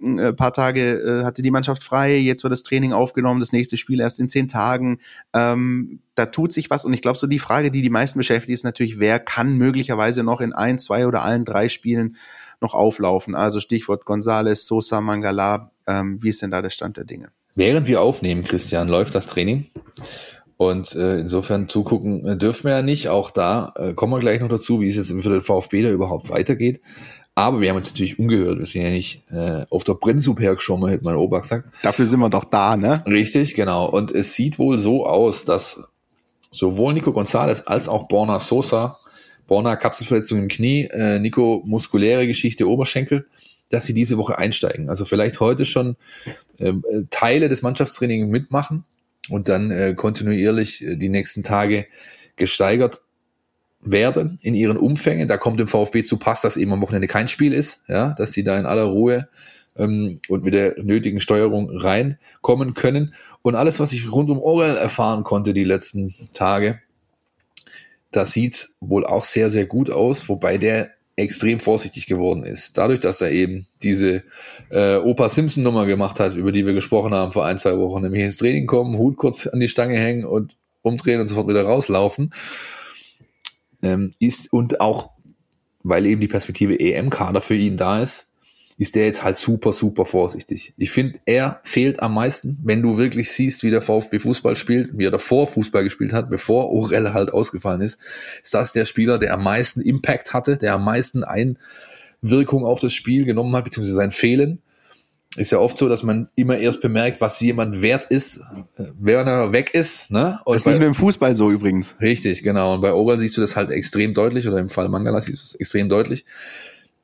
ein äh, paar Tage äh, hatte die Mannschaft frei, jetzt wird das Training aufgenommen, das nächste Spiel erst in zehn Tagen. Ähm, da tut sich was und ich glaube, so die Frage, die die meisten beschäftigt, ist natürlich, wer kann möglicherweise noch in ein, zwei oder allen drei Spielen noch auflaufen? Also Stichwort Gonzales, Sosa, Mangala. Ähm, wie ist denn da der Stand der Dinge? Während wir aufnehmen, Christian, läuft das Training. Und äh, insofern zugucken äh, dürfen wir ja nicht. Auch da äh, kommen wir gleich noch dazu, wie es jetzt für den VfB da überhaupt weitergeht. Aber wir haben uns natürlich umgehört. Wir sind ja nicht äh, auf der Brennsuppe hergeschoben, hätte mein Opa gesagt. Dafür sind wir doch da, ne? Richtig, genau. Und es sieht wohl so aus, dass sowohl Nico Gonzalez als auch Borna Sosa, Borna Kapselverletzung im Knie, äh, Nico muskuläre Geschichte Oberschenkel, dass sie diese Woche einsteigen. Also vielleicht heute schon ähm, äh, Teile des Mannschaftstrainings mitmachen und dann äh, kontinuierlich äh, die nächsten Tage gesteigert werden in ihren Umfängen. Da kommt dem VfB zu Pass, dass eben am Wochenende kein Spiel ist, ja, dass sie da in aller Ruhe ähm, und mit der nötigen Steuerung reinkommen können. Und alles, was ich rund um Orel erfahren konnte die letzten Tage, da sieht's wohl auch sehr, sehr gut aus, wobei der extrem vorsichtig geworden ist. Dadurch, dass er eben diese äh, Opa Simpson Nummer gemacht hat, über die wir gesprochen haben vor ein, zwei Wochen, nämlich ins Training kommen, Hut kurz an die Stange hängen und umdrehen und sofort wieder rauslaufen ähm, ist und auch, weil eben die Perspektive EM-Kader für ihn da ist, ist der jetzt halt super, super vorsichtig. Ich finde, er fehlt am meisten, wenn du wirklich siehst, wie der VfB Fußball spielt, wie er davor Fußball gespielt hat, bevor Orel halt ausgefallen ist, ist das der Spieler, der am meisten Impact hatte, der am meisten Einwirkung auf das Spiel genommen hat, beziehungsweise sein Fehlen ist ja oft so, dass man immer erst bemerkt, was jemand wert ist, äh, wenn er weg ist. Ne? Und das ist bei, nicht nur im Fußball so übrigens. Richtig, genau. Und bei Oral siehst du das halt extrem deutlich, oder im Fall Mangala siehst du es extrem deutlich.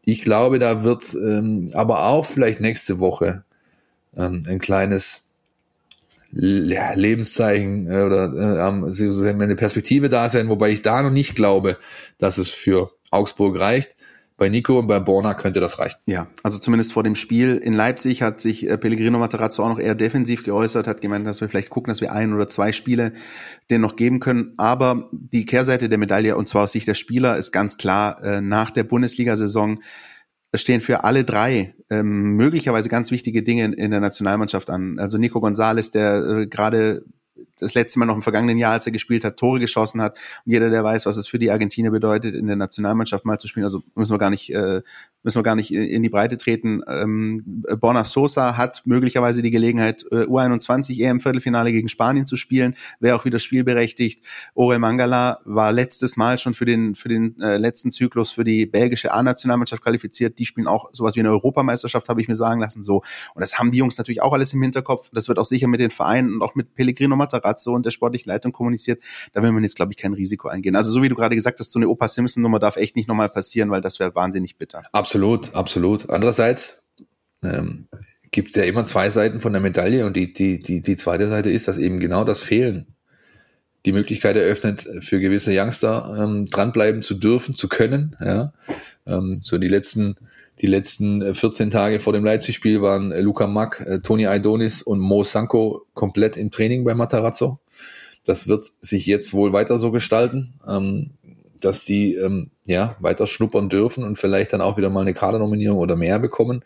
Ich glaube, da wird ähm, aber auch vielleicht nächste Woche ähm, ein kleines ja, Lebenszeichen äh, oder äh, eine Perspektive da sein, wobei ich da noch nicht glaube, dass es für Augsburg reicht. Bei Nico und bei Borna könnte das reichen. Ja, also zumindest vor dem Spiel in Leipzig hat sich äh, Pellegrino Materazzo auch noch eher defensiv geäußert, hat gemeint, dass wir vielleicht gucken, dass wir ein oder zwei Spiele den noch geben können. Aber die Kehrseite der Medaille, und zwar aus Sicht der Spieler, ist ganz klar, äh, nach der Bundesliga-Saison stehen für alle drei ähm, möglicherweise ganz wichtige Dinge in, in der Nationalmannschaft an. Also Nico Gonzalez, der äh, gerade das letzte Mal noch im vergangenen Jahr, als er gespielt hat, Tore geschossen hat. Und jeder, der weiß, was es für die Argentinier bedeutet, in der Nationalmannschaft mal zu spielen, also müssen wir gar nicht, äh, müssen wir gar nicht in die Breite treten. Ähm, Borna Sosa hat möglicherweise die Gelegenheit, äh, U21 EM Viertelfinale gegen Spanien zu spielen, wäre auch wieder spielberechtigt. Orel Mangala war letztes Mal schon für den, für den äh, letzten Zyklus für die belgische A-Nationalmannschaft qualifiziert. Die spielen auch sowas wie eine Europameisterschaft, habe ich mir sagen lassen. So. Und das haben die Jungs natürlich auch alles im Hinterkopf. Das wird auch sicher mit den Vereinen und auch mit Pellegrino Matarazzo Matarazzo und der sportlichen Leitung kommuniziert, da will man jetzt, glaube ich, kein Risiko eingehen. Also so wie du gerade gesagt hast, so eine Opa Simpson-Nummer darf echt nicht nochmal passieren, weil das wäre wahnsinnig bitter. Absolut, absolut. Andererseits ähm, gibt es ja immer zwei Seiten von der Medaille und die, die, die, die zweite Seite ist, dass eben genau das Fehlen die Möglichkeit eröffnet, für gewisse Youngster ähm, dranbleiben zu dürfen, zu können. Ja? Ähm, so die letzten die letzten 14 äh, Tage vor dem Leipzig-Spiel waren äh, Luca Mack, äh, Toni Aidonis und Mo Sanko komplett im Training bei Matarazzo. Das wird sich jetzt wohl weiter so gestalten, ähm, dass die ähm, ja weiter schnuppern dürfen und vielleicht dann auch wieder mal eine Kadernominierung oder mehr bekommen.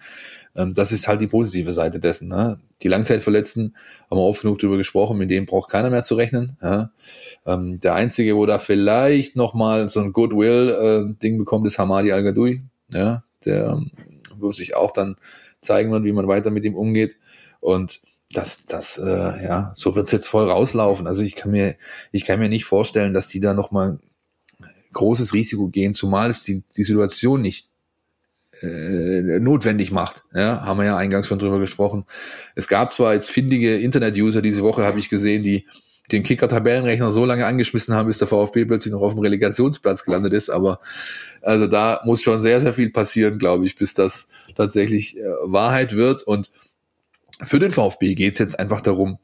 Ähm, das ist halt die positive Seite dessen. Ne? Die Langzeitverletzten haben wir oft genug drüber gesprochen, mit denen braucht keiner mehr zu rechnen. Der einzige, wo da vielleicht noch mal so ein Goodwill-Ding bekommt, ist Hamadi Al-Gadoui. Ja, der ähm, wird sich auch dann zeigen, wie man weiter mit ihm umgeht. Und das, das, äh, ja, so wird's jetzt voll rauslaufen. Also ich kann mir, ich kann mir nicht vorstellen, dass die da nochmal großes Risiko gehen, zumal es die, die Situation nicht äh, notwendig macht. Ja, haben wir ja eingangs schon drüber gesprochen. Es gab zwar jetzt findige Internet-User diese Woche, habe ich gesehen, die den Kicker-Tabellenrechner so lange angeschmissen haben, bis der VfB plötzlich noch auf dem Relegationsplatz gelandet ist. Aber also da muss schon sehr, sehr viel passieren, glaube ich, bis das tatsächlich äh, Wahrheit wird. Und für den VfB geht es jetzt einfach darum,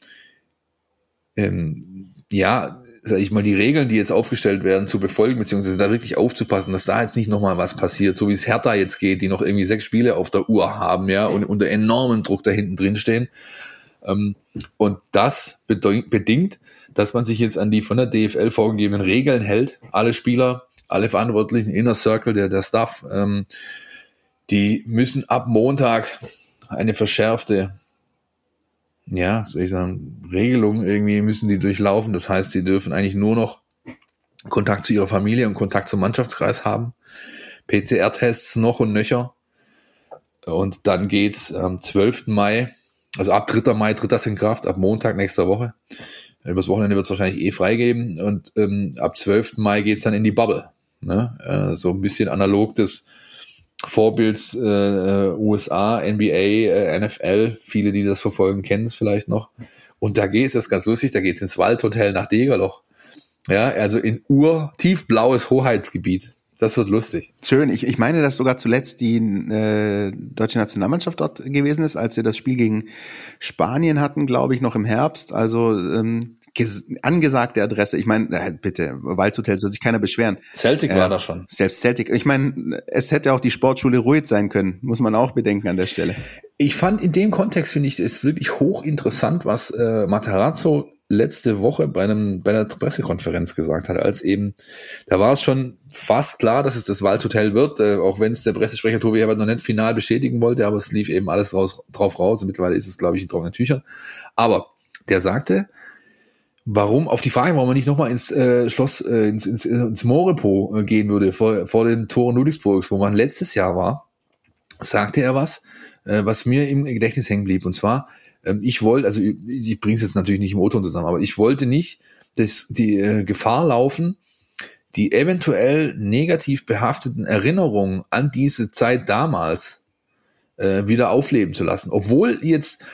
ähm, ja, sag ich mal, die Regeln, die jetzt aufgestellt werden, zu befolgen, beziehungsweise da wirklich aufzupassen, dass da jetzt nicht nochmal was passiert, so wie es Hertha jetzt geht, die noch irgendwie sechs Spiele auf der Uhr haben, ja, und unter enormen Druck da hinten drin stehen. Ähm, und das bedingt, dass man sich jetzt an die von der DFL vorgegebenen Regeln hält. Alle Spieler, alle Verantwortlichen, Inner Circle, der, der Staff, ähm, die müssen ab Montag eine verschärfte, ja, soll ich sagen, Regelung irgendwie müssen die durchlaufen. Das heißt, sie dürfen eigentlich nur noch Kontakt zu ihrer Familie und Kontakt zum Mannschaftskreis haben. PCR-Tests noch und nöcher. Und dann geht's am 12. Mai, also ab 3. Mai tritt das in Kraft, ab Montag nächster Woche. Übers Wochenende wird es wahrscheinlich eh freigeben und ähm, ab 12. Mai geht's dann in die Bubble. Ne? Äh, so ein bisschen analog des Vorbilds äh, äh USA, NBA, äh, NFL. Viele, die das verfolgen, kennen es vielleicht noch. Und da geht es ganz lustig, da geht's ins Waldhotel nach Degerloch. Ja, also in urtiefblaues Hoheitsgebiet. Das wird lustig. Schön. Ich, ich meine, dass sogar zuletzt die äh, deutsche Nationalmannschaft dort gewesen ist, als sie das Spiel gegen Spanien hatten, glaube ich, noch im Herbst. Also ähm, angesagte Adresse. Ich meine, äh, bitte, Waldhotel soll sich keiner beschweren. Celtic äh, war da schon. Selbst Celtic. Ich meine, es hätte auch die Sportschule Ruid sein können, muss man auch bedenken an der Stelle. Ich fand in dem Kontext, finde ich, ist wirklich hochinteressant, was äh, Matarazzo letzte Woche bei einem bei einer Pressekonferenz gesagt hat, als eben da war es schon fast klar, dass es das Waldhotel wird, äh, auch wenn es der Pressesprecher Tobi Herbert noch nicht final bestätigen wollte, aber es lief eben alles raus, drauf raus und mittlerweile ist es glaube ich in trockenen Tüchern. Aber der sagte, warum auf die Frage, warum man nicht nochmal ins äh, Schloss äh, ins, ins, ins Morepo äh, gehen würde vor vor den Toren Ludwigsburgs, wo man letztes Jahr war, sagte er was, äh, was mir im Gedächtnis hängen blieb und zwar ähm, ich wollte, also ich, ich bringe es jetzt natürlich nicht im O-Ton zusammen, aber ich wollte nicht dass die äh, Gefahr laufen, die eventuell negativ behafteten Erinnerungen an diese Zeit damals äh, wieder aufleben zu lassen. Obwohl jetzt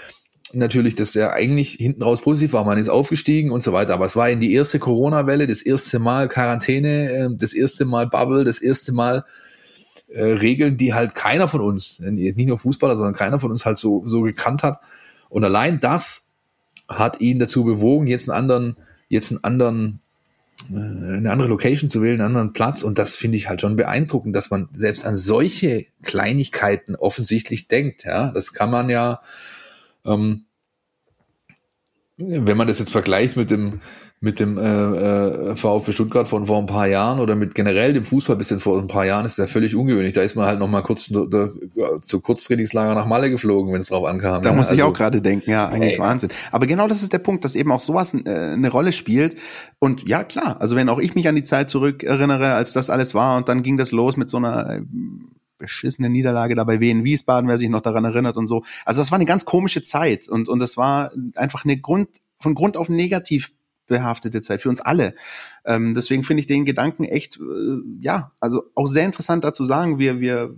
natürlich das ja eigentlich hinten raus positiv war, man ist aufgestiegen und so weiter, aber es war in die erste Corona-Welle, das erste Mal Quarantäne, äh, das erste Mal Bubble, das erste Mal äh, Regeln, die halt keiner von uns, nicht nur Fußballer, sondern keiner von uns halt so, so gekannt hat. Und allein das hat ihn dazu bewogen, jetzt einen anderen, jetzt einen anderen äh, eine andere Location zu wählen, einen anderen Platz. Und das finde ich halt schon beeindruckend, dass man selbst an solche Kleinigkeiten offensichtlich denkt. Ja, das kann man ja, ähm, wenn man das jetzt vergleicht mit dem mit dem äh, äh, VfB Stuttgart von vor ein paar Jahren oder mit generell dem Fußball bisschen vor ein paar Jahren ist ja völlig ungewöhnlich. Da ist man halt noch mal kurz zu Kurztrainingslager nach Malle geflogen, wenn es drauf ankam. Da ja, musste also, ich auch gerade denken, ja, eigentlich ey, Wahnsinn. Aber genau das ist der Punkt, dass eben auch sowas äh, eine Rolle spielt. Und ja, klar, also wenn auch ich mich an die Zeit zurück erinnere, als das alles war und dann ging das los mit so einer äh, beschissene Niederlage dabei Wien Wiesbaden, wer sich noch daran erinnert und so. Also das war eine ganz komische Zeit und und das war einfach eine Grund von Grund auf negativ behaftete Zeit für uns alle. Ähm, deswegen finde ich den Gedanken echt, äh, ja, also auch sehr interessant dazu sagen, wir, wir,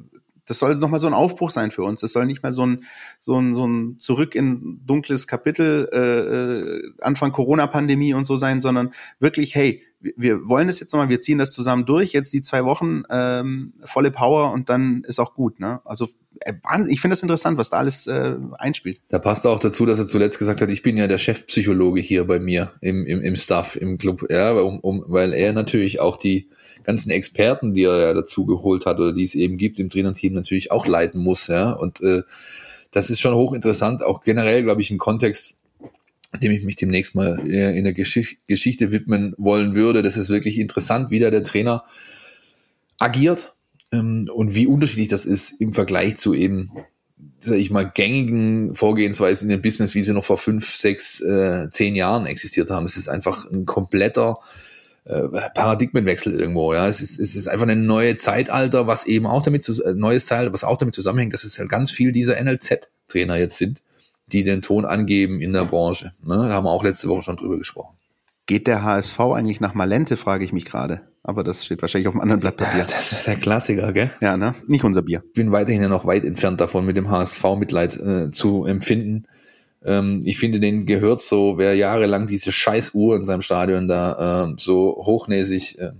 das soll nochmal so ein Aufbruch sein für uns. Das soll nicht mehr so ein, so ein, so ein zurück in dunkles Kapitel, äh, äh Anfang Corona-Pandemie und so sein, sondern wirklich, hey, wir wollen das jetzt nochmal, wir ziehen das zusammen durch, jetzt die zwei Wochen ähm, volle Power und dann ist auch gut. Ne? Also äh, ich finde das interessant, was da alles äh, einspielt. Da passt auch dazu, dass er zuletzt gesagt hat, ich bin ja der Chefpsychologe hier bei mir im, im, im Staff, im Club, ja, um, um, weil er natürlich auch die ganzen Experten, die er ja dazu geholt hat oder die es eben gibt im Trainerteam, natürlich auch leiten muss. Ja? Und äh, das ist schon hochinteressant, auch generell, glaube ich, im Kontext dem ich mich demnächst mal in der Geschicht Geschichte widmen wollen würde. Das ist wirklich interessant, wie da der Trainer agiert ähm, und wie unterschiedlich das ist im Vergleich zu eben, sag ich mal, gängigen Vorgehensweisen in dem Business, wie sie noch vor fünf, sechs, äh, zehn Jahren existiert haben. Es ist einfach ein kompletter äh, Paradigmenwechsel irgendwo. Ja, es ist, es ist einfach ein neues Zeitalter, was eben auch damit zu, äh, neues Zeitalter, was auch damit zusammenhängt, dass es halt ganz viel dieser NLZ-Trainer jetzt sind die den Ton angeben in der Branche. Ne? Da haben wir auch letzte Woche schon drüber gesprochen. Geht der HSV eigentlich nach Malente, frage ich mich gerade. Aber das steht wahrscheinlich auf einem anderen Blatt Papier. Ja, das ist der Klassiker, gell? Ja, ne? Nicht unser Bier. Ich bin weiterhin ja noch weit entfernt davon, mit dem HSV Mitleid äh, zu empfinden. Ähm, ich finde, den gehört so, wer jahrelang diese scheiß Uhr in seinem Stadion da äh, so hochnäsig äh,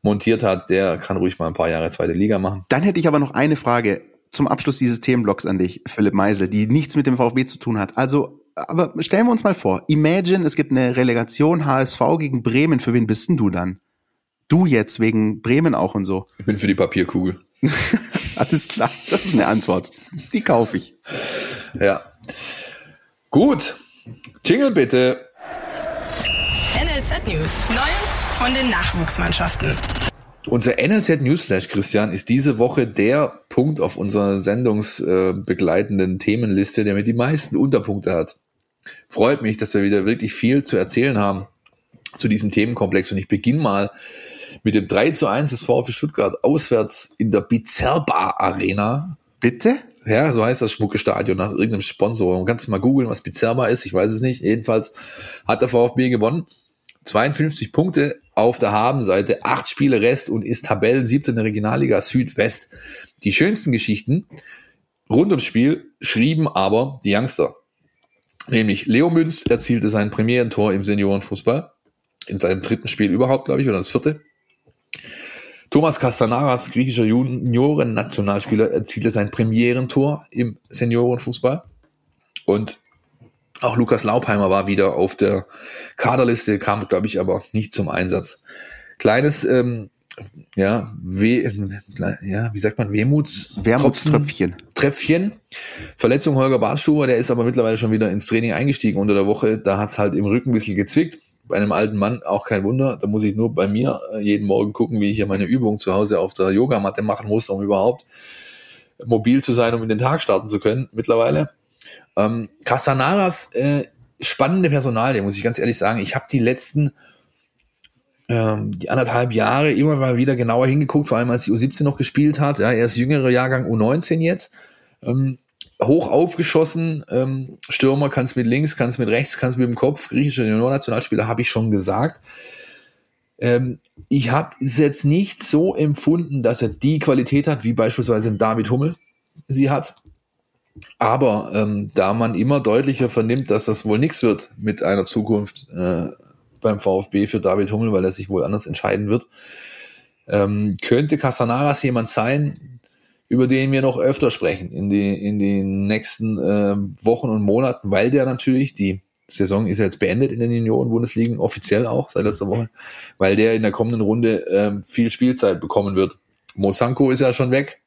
montiert hat, der kann ruhig mal ein paar Jahre zweite Liga machen. Dann hätte ich aber noch eine Frage zum Abschluss dieses Themenblocks an dich, Philipp Meisel, die nichts mit dem VfB zu tun hat. Also, aber stellen wir uns mal vor, imagine, es gibt eine Relegation HSV gegen Bremen. Für wen bist denn du dann? Du jetzt, wegen Bremen auch und so. Ich bin für die Papierkugel. (laughs) Alles klar, das ist eine Antwort. Die kaufe ich. Ja. Gut. Jingle bitte. NLZ News. Neues von den Nachwuchsmannschaften. Unser NLZ Newsflash, Christian, ist diese Woche der Punkt auf unserer sendungsbegleitenden Themenliste, der mir die meisten Unterpunkte hat. Freut mich, dass wir wieder wirklich viel zu erzählen haben zu diesem Themenkomplex. Und ich beginne mal mit dem 3 zu 1 des VfB Stuttgart auswärts in der Bizerba Arena. Bitte? Ja, so heißt das schmucke Stadion nach irgendeinem Sponsor. Man kann es mal googeln, was Bizerba ist. Ich weiß es nicht. Jedenfalls hat der VfB gewonnen. 52 Punkte auf der Habenseite, acht Spiele Rest und ist Tabellensiebter in der Regionalliga Südwest. Die schönsten Geschichten rund ums Spiel schrieben aber die Youngster. Nämlich Leo Münz erzielte sein Premierentor im Seniorenfußball. In seinem dritten Spiel überhaupt, glaube ich, oder das vierte. Thomas Castanaras, griechischer Junioren-Nationalspieler, erzielte sein Premierentor im Seniorenfußball. Und auch Lukas Laubheimer war wieder auf der Kaderliste, kam, glaube ich, aber nicht zum Einsatz. Kleines, ähm, ja, We ja, wie sagt man, Wehmuts Wermutströpfchen. Tröpfchen. Verletzung Holger Bartstuber, der ist aber mittlerweile schon wieder ins Training eingestiegen unter der Woche. Da hat's halt im Rücken ein bisschen gezwickt. Bei einem alten Mann auch kein Wunder. Da muss ich nur bei mir äh, jeden Morgen gucken, wie ich hier meine Übung zu Hause auf der Yogamatte machen muss, um überhaupt mobil zu sein, um in den Tag starten zu können mittlerweile. Ähm, Castanaras, äh, spannende Personalie, muss ich ganz ehrlich sagen. Ich habe die letzten ähm, die anderthalb Jahre immer mal wieder genauer hingeguckt, vor allem als die U17 noch gespielt hat. Ja, er ist jüngerer Jahrgang U19 jetzt. Ähm, hoch aufgeschossen, ähm, Stürmer kannst mit links, kannst mit rechts, kannst mit dem Kopf, griechischer Junior-Nationalspieler, habe ich schon gesagt. Ähm, ich habe es jetzt nicht so empfunden, dass er die Qualität hat, wie beispielsweise David Hummel sie hat. Aber ähm, da man immer deutlicher vernimmt, dass das wohl nichts wird mit einer Zukunft äh, beim VfB für David Hummel, weil er sich wohl anders entscheiden wird, ähm, könnte Casanaras jemand sein, über den wir noch öfter sprechen in, die, in den nächsten äh, Wochen und Monaten, weil der natürlich die Saison ist ja jetzt beendet in den Junioren-Bundesligen, offiziell auch seit letzter Woche, weil der in der kommenden Runde ähm, viel Spielzeit bekommen wird. Mosanko ist ja schon weg,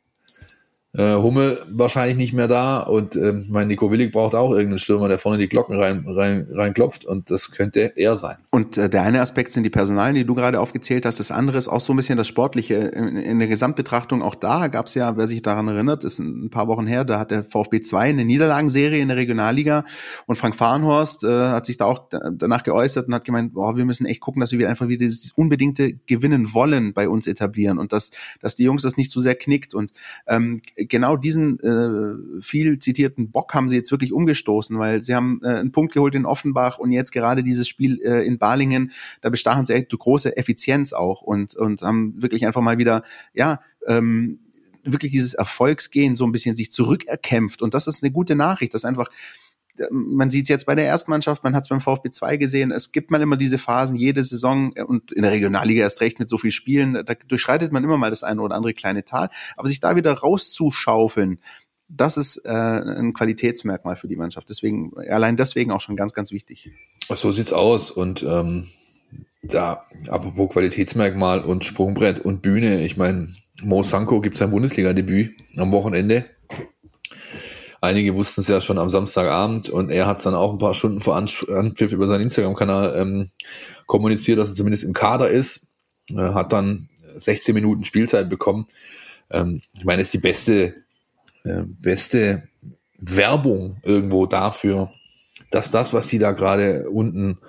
äh, Hummel wahrscheinlich nicht mehr da und ähm, mein Nico Willig braucht auch irgendeinen Stürmer, der vorne die Glocken rein, rein, rein klopft und das könnte er sein. Und äh, der eine Aspekt sind die Personalien, die du gerade aufgezählt hast. Das andere ist auch so ein bisschen das Sportliche. In, in der Gesamtbetrachtung auch da gab es ja, wer sich daran erinnert, ist ein paar Wochen her, da hat der VfB 2 eine Niederlagenserie in der Regionalliga und Frank Fahrenhorst äh, hat sich da auch danach geäußert und hat gemeint, boah, wir müssen echt gucken, dass wir einfach wieder dieses unbedingte Gewinnen wollen bei uns etablieren und dass, dass die Jungs das nicht zu sehr knickt und ähm, genau diesen äh, viel zitierten Bock haben sie jetzt wirklich umgestoßen, weil sie haben äh, einen Punkt geholt in Offenbach und jetzt gerade dieses Spiel äh, in Balingen, da bestachen sie echt große Effizienz auch und, und haben wirklich einfach mal wieder, ja, ähm, wirklich dieses Erfolgsgehen so ein bisschen sich zurückerkämpft. Und das ist eine gute Nachricht, dass einfach man sieht es jetzt bei der ersten Mannschaft, man hat es beim VfB 2 gesehen, es gibt mal immer diese Phasen, jede Saison äh, und in der Regionalliga erst recht mit so viel Spielen, da durchschreitet man immer mal das eine oder andere kleine Tal, aber sich da wieder rauszuschaufeln, das ist äh, ein Qualitätsmerkmal für die Mannschaft. Deswegen, allein deswegen auch schon ganz, ganz wichtig. So sieht's aus. Und ähm, da, apropos Qualitätsmerkmal und Sprungbrett und Bühne, ich meine, Mo Sanko gibt sein Bundesliga-Debüt am Wochenende. Einige wussten es ja schon am Samstagabend und er hat es dann auch ein paar Stunden vor Anpfiff über seinen Instagram-Kanal ähm, kommuniziert, dass er zumindest im Kader ist. Er hat dann 16 Minuten Spielzeit bekommen. Ähm, ich meine, es ist die beste, äh, beste Werbung irgendwo dafür, dass das, was die da gerade unten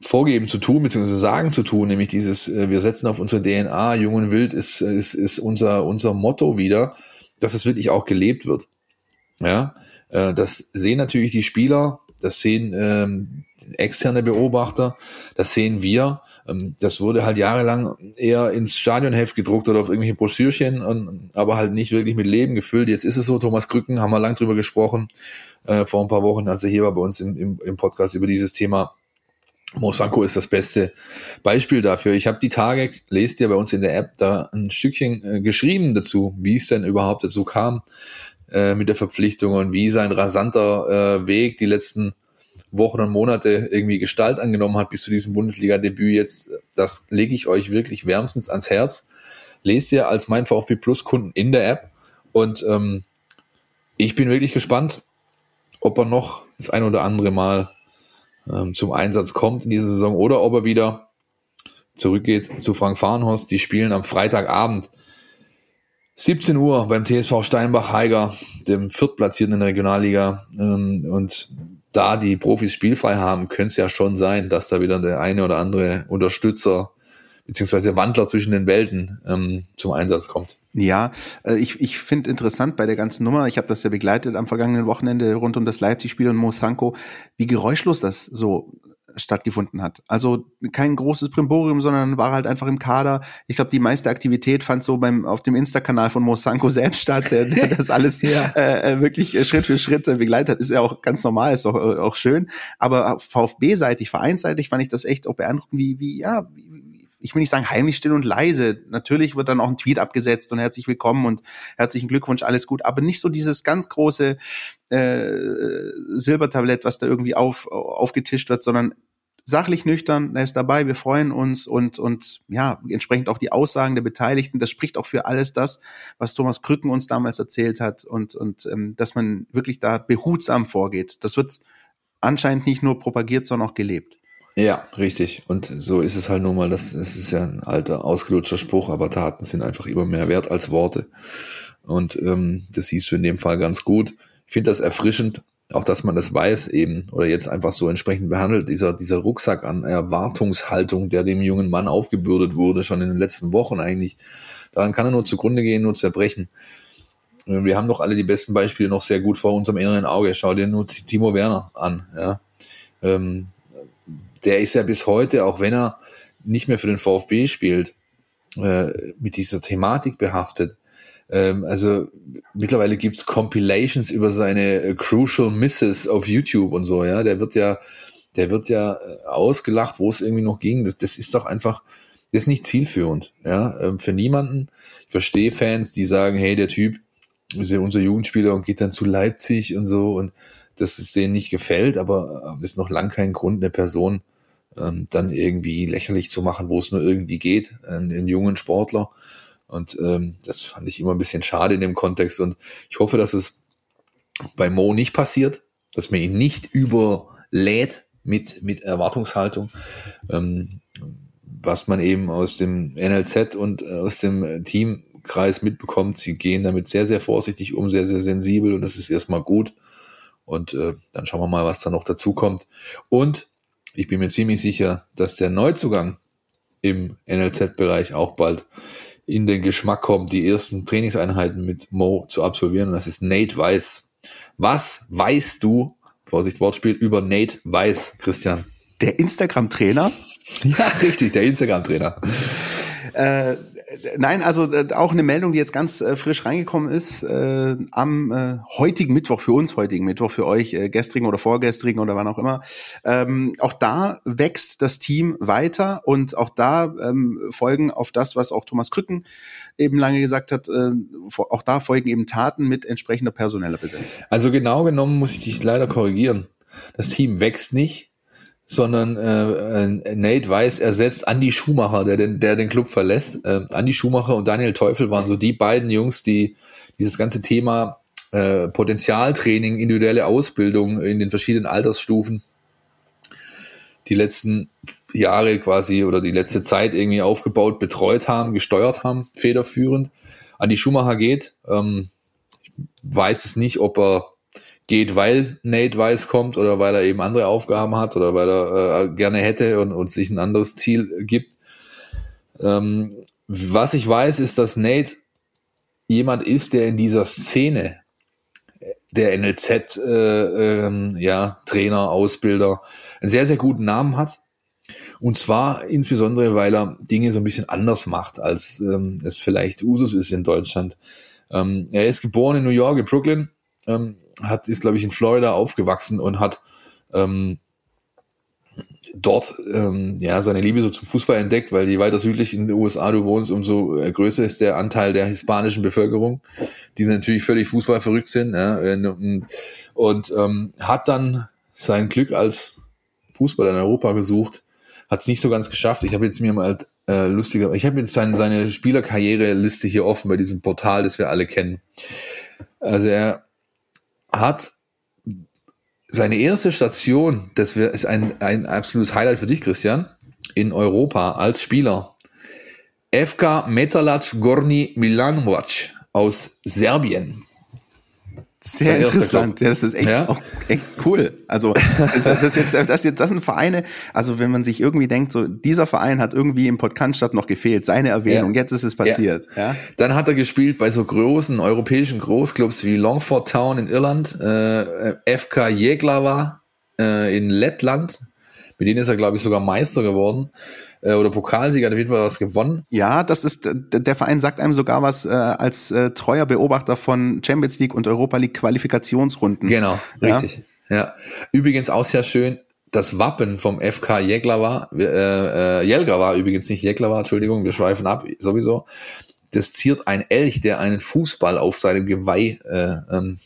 vorgeben zu tun, beziehungsweise sagen zu tun, nämlich dieses, äh, wir setzen auf unsere DNA, jung und wild ist, ist, ist unser, unser Motto wieder dass es wirklich auch gelebt wird. Ja, äh, das sehen natürlich die Spieler, das sehen ähm, externe Beobachter, das sehen wir. Ähm, das wurde halt jahrelang eher ins Stadionheft gedruckt oder auf irgendwelche Broschürchen, und, aber halt nicht wirklich mit Leben gefüllt. Jetzt ist es so, Thomas Krücken, haben wir lang drüber gesprochen, äh, vor ein paar Wochen, als er hier war bei uns im, im, im Podcast über dieses Thema Mosanko ist das beste Beispiel dafür. Ich habe die Tage, lest ihr bei uns in der App, da ein Stückchen äh, geschrieben dazu, wie es denn überhaupt dazu kam äh, mit der Verpflichtung und wie sein rasanter äh, Weg die letzten Wochen und Monate irgendwie Gestalt angenommen hat bis zu diesem Bundesliga-Debüt jetzt. Das lege ich euch wirklich wärmstens ans Herz. Lest ihr als mein VfB Plus Kunden in der App und ähm, ich bin wirklich gespannt, ob er noch das ein oder andere Mal ähm, zum Einsatz kommt in dieser Saison oder ob er wieder zurückgeht zu Frank Farnhorst. Die spielen am Freitagabend 17 Uhr beim TSV Steinbach-Heiger, dem Viertplatzierten in der Regionalliga. Ähm, und da die Profis spielfrei haben, könnte es ja schon sein, dass da wieder der eine oder andere Unterstützer beziehungsweise Wandler zwischen den Welten ähm, zum Einsatz kommt. Ja, äh, ich, ich finde interessant bei der ganzen Nummer, ich habe das ja begleitet am vergangenen Wochenende rund um das Leipzig-Spiel und Mosanko, wie geräuschlos das so stattgefunden hat. Also kein großes Primborium, sondern war halt einfach im Kader. Ich glaube, die meiste Aktivität fand so beim auf dem Insta-Kanal von Mosanko (laughs) selbst statt, der, der das alles (laughs) ja. äh, wirklich Schritt für Schritt äh, begleitet hat. Ist ja auch ganz normal, ist auch, auch schön. Aber VfB-seitig, vereinsseitig fand ich das echt auch beeindruckend, wie, wie, ja, wie, ich will nicht sagen heimlich still und leise. Natürlich wird dann auch ein Tweet abgesetzt und herzlich willkommen und herzlichen Glückwunsch, alles gut, aber nicht so dieses ganz große äh, Silbertablett, was da irgendwie auf, aufgetischt wird, sondern sachlich nüchtern, er ist dabei, wir freuen uns und, und ja, entsprechend auch die Aussagen der Beteiligten, das spricht auch für alles das, was Thomas Krücken uns damals erzählt hat und, und ähm, dass man wirklich da behutsam vorgeht. Das wird anscheinend nicht nur propagiert, sondern auch gelebt. Ja, richtig. Und so ist es halt nun mal, das, das ist ja ein alter, ausgelutschter Spruch, aber Taten sind einfach immer mehr wert als Worte. Und ähm, das siehst du in dem Fall ganz gut. Ich finde das erfrischend, auch dass man das weiß eben oder jetzt einfach so entsprechend behandelt. Dieser, dieser Rucksack an Erwartungshaltung, der dem jungen Mann aufgebürdet wurde, schon in den letzten Wochen eigentlich, daran kann er nur zugrunde gehen, nur zerbrechen. Wir haben doch alle die besten Beispiele noch sehr gut vor unserem inneren Auge. Schau dir nur Timo Werner an. Ja. Ähm, der ist ja bis heute, auch wenn er nicht mehr für den VfB spielt, äh, mit dieser Thematik behaftet. Ähm, also mittlerweile gibt's Compilations über seine äh, Crucial Misses auf YouTube und so, ja. Der wird ja, der wird ja äh, ausgelacht, wo es irgendwie noch ging. Das, das ist doch einfach, das ist nicht zielführend, ja, ähm, für niemanden. Ich verstehe Fans, die sagen, hey, der Typ ist ja unser Jugendspieler und geht dann zu Leipzig und so und dass es denen nicht gefällt, aber das ist noch lang kein Grund, eine Person ähm, dann irgendwie lächerlich zu machen, wo es nur irgendwie geht, einen, jungen Sportler. Und ähm, das fand ich immer ein bisschen schade in dem Kontext. Und ich hoffe, dass es bei Mo nicht passiert, dass man ihn nicht überlädt mit, mit Erwartungshaltung. Ähm, was man eben aus dem NLZ und äh, aus dem Teamkreis mitbekommt, sie gehen damit sehr, sehr vorsichtig um, sehr, sehr sensibel und das ist erstmal gut. Und äh, dann schauen wir mal, was da noch dazu kommt. Und ich bin mir ziemlich sicher, dass der Neuzugang im NLZ-Bereich auch bald in den Geschmack kommt, die ersten Trainingseinheiten mit Mo zu absolvieren. Und das ist Nate Weiss. Was weißt du, Vorsicht Wortspiel, über Nate Weiss, Christian? Der Instagram-Trainer? (laughs) Ja, richtig, der Instagram-Trainer. Äh, nein, also äh, auch eine Meldung, die jetzt ganz äh, frisch reingekommen ist, äh, am äh, heutigen Mittwoch, für uns heutigen Mittwoch, für euch äh, gestrigen oder vorgestrigen oder wann auch immer. Ähm, auch da wächst das Team weiter und auch da ähm, folgen auf das, was auch Thomas Krücken eben lange gesagt hat, äh, auch da folgen eben Taten mit entsprechender personeller Besetzung. Also genau genommen muss ich dich leider korrigieren. Das Team wächst nicht, sondern äh, äh, Nate Weiss ersetzt Andy Schumacher, der den, der den Club verlässt. Äh, Andy Schumacher und Daniel Teufel waren so die beiden Jungs, die dieses ganze Thema äh, Potenzialtraining, individuelle Ausbildung in den verschiedenen Altersstufen die letzten Jahre quasi oder die letzte Zeit irgendwie aufgebaut, betreut haben, gesteuert haben, federführend. Andy Schumacher geht. Ähm, ich weiß es nicht, ob er geht, weil Nate Weiss kommt oder weil er eben andere Aufgaben hat oder weil er äh, gerne hätte und, und sich ein anderes Ziel gibt. Ähm, was ich weiß, ist, dass Nate jemand ist, der in dieser Szene der NLZ äh, ähm, ja, Trainer, Ausbilder einen sehr, sehr guten Namen hat. Und zwar insbesondere, weil er Dinge so ein bisschen anders macht, als ähm, es vielleicht Usus ist in Deutschland. Ähm, er ist geboren in New York, in Brooklyn, ähm, hat, ist, glaube ich, in Florida aufgewachsen und hat ähm, dort ähm, ja seine Liebe so zum Fußball entdeckt, weil je weiter südlich in den USA du wohnst, umso äh, größer ist der Anteil der hispanischen Bevölkerung, die natürlich völlig fußballverrückt sind. Ja, und, und ähm, hat dann sein Glück als Fußballer in Europa gesucht, hat es nicht so ganz geschafft. Ich habe jetzt mir mal äh, lustiger, ich habe jetzt seine, seine Spielerkarriere-Liste hier offen bei diesem Portal, das wir alle kennen. Also er hat seine erste Station, das ist ein, ein absolutes Highlight für dich, Christian, in Europa als Spieler. FK Metalac Gorni Milanovac aus Serbien. Sehr interessant. Ja, das ist echt, ja? auch echt cool. Also das, das, jetzt, das jetzt, das sind Vereine. Also wenn man sich irgendwie denkt, so dieser Verein hat irgendwie im Podcast noch gefehlt, seine Erwähnung. Ja. Jetzt ist es passiert. Ja. ja. Dann hat er gespielt bei so großen europäischen Großclubs wie Longford Town in Irland, äh, FK Jeglava äh, in Lettland. Mit denen ist er, glaube ich, sogar Meister geworden äh, oder Pokalsieger, hat auf jeden Fall was gewonnen. Ja, das ist, der Verein sagt einem sogar was äh, als äh, treuer Beobachter von Champions League und Europa League Qualifikationsrunden. Genau, ja? richtig. Ja. Übrigens auch sehr schön, das Wappen vom FK Jeglava, äh, äh, Jelgava übrigens nicht Jeglava, Entschuldigung, wir schweifen ab, sowieso. Das ziert ein Elch, der einen Fußball auf seinem Geweih, äh, ähm,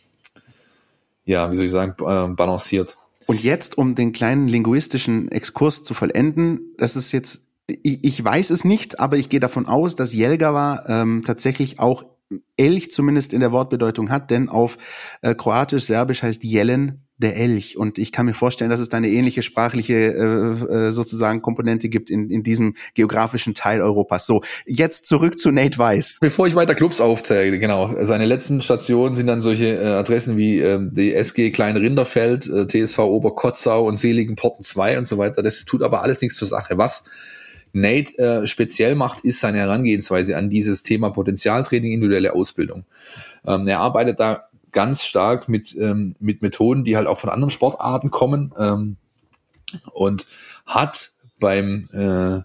ja, wie soll ich sagen, äh, balanciert. Und jetzt, um den kleinen linguistischen Exkurs zu vollenden, das ist jetzt, ich, ich weiß es nicht, aber ich gehe davon aus, dass Jelgava ähm, tatsächlich auch Elch zumindest in der Wortbedeutung hat, denn auf äh, Kroatisch, Serbisch heißt Jelen der Elch. Und ich kann mir vorstellen, dass es da eine ähnliche sprachliche äh, äh, sozusagen Komponente gibt in, in diesem geografischen Teil Europas. So, jetzt zurück zu Nate Weiss. Bevor ich weiter Clubs aufzeige, genau. Seine letzten Stationen sind dann solche äh, Adressen wie äh, die SG Klein Rinderfeld, äh, TSV Oberkotzau und Seligen Porten 2 und so weiter. Das tut aber alles nichts zur Sache. Was Nate äh, speziell macht, ist seine Herangehensweise an dieses Thema Potenzialtraining, individuelle Ausbildung. Ähm, er arbeitet da ganz stark mit, ähm, mit Methoden, die halt auch von anderen Sportarten kommen ähm, und hat beim äh,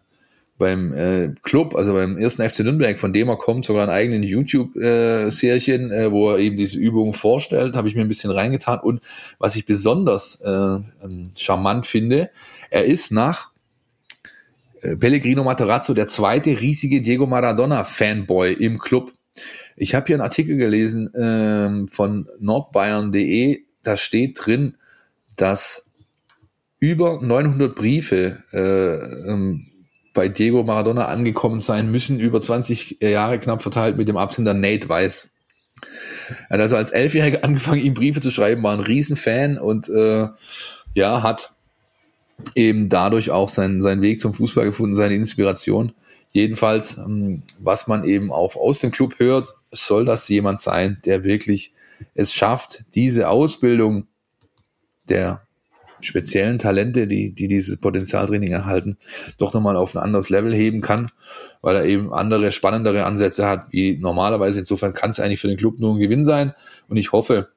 beim äh, Club, also beim ersten FC Nürnberg, von dem er kommt, sogar einen eigenen YouTube-Serien, äh, wo er eben diese Übungen vorstellt, habe ich mir ein bisschen reingetan. Und was ich besonders äh, ähm, charmant finde, er ist nach äh, Pellegrino Materazzo der zweite riesige Diego Maradona-Fanboy im Club. Ich habe hier einen Artikel gelesen ähm, von nordbayern.de, da steht drin, dass über 900 Briefe äh, ähm, bei Diego Maradona angekommen sein müssen, über 20 Jahre knapp verteilt mit dem Absender Nate Weiss. Er hat also als Elfjähriger angefangen, ihm Briefe zu schreiben, war ein Riesenfan und äh, ja, hat eben dadurch auch seinen, seinen Weg zum Fußball gefunden, seine Inspiration. Jedenfalls, ähm, was man eben auch aus dem Club hört, soll das jemand sein, der wirklich es schafft, diese Ausbildung der speziellen Talente, die, die dieses Potenzialtraining erhalten, doch nochmal auf ein anderes Level heben kann, weil er eben andere, spannendere Ansätze hat, wie normalerweise. Insofern kann es eigentlich für den Club nur ein Gewinn sein. Und ich hoffe,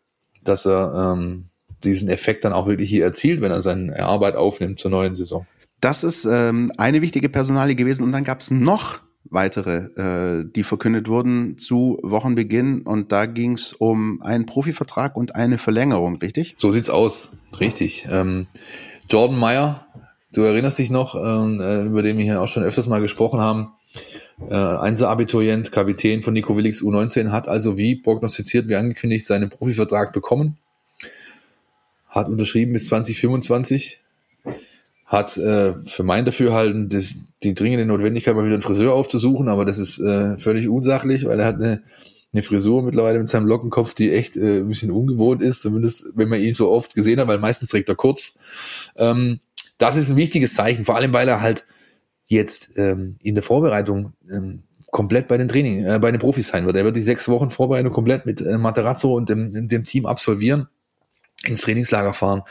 dass er ähm, diesen Effekt dann auch wirklich hier erzielt, wenn er seine Arbeit aufnimmt zur neuen Saison. Das ist ähm, eine wichtige Personalie gewesen. Und dann gab es noch weitere, äh, die verkündet wurden zu Wochenbeginn. Und da ging es um einen Profivertrag und eine Verlängerung, richtig? So sieht's aus, richtig. Ähm, Jordan Meyer, du erinnerst dich noch, ähm, äh, über den wir hier auch schon öfters mal gesprochen haben. Äh, Einser-Abiturient, Kapitän von Nico Willigs U19, hat also wie prognostiziert, wie angekündigt, seinen Profivertrag bekommen. Hat unterschrieben bis 2025 hat äh, für mein Dafürhalten das, die dringende Notwendigkeit, mal wieder einen Friseur aufzusuchen, aber das ist äh, völlig unsachlich, weil er hat eine, eine Frisur mittlerweile mit seinem Lockenkopf, die echt äh, ein bisschen ungewohnt ist, zumindest wenn man ihn so oft gesehen hat, weil meistens trägt er kurz. Ähm, das ist ein wichtiges Zeichen, vor allem weil er halt jetzt ähm, in der Vorbereitung ähm, komplett bei den Training, äh, bei den Profis sein wird. Er wird die sechs Wochen Vorbereitung komplett mit äh, Materazzo und dem, dem Team absolvieren, ins Trainingslager fahren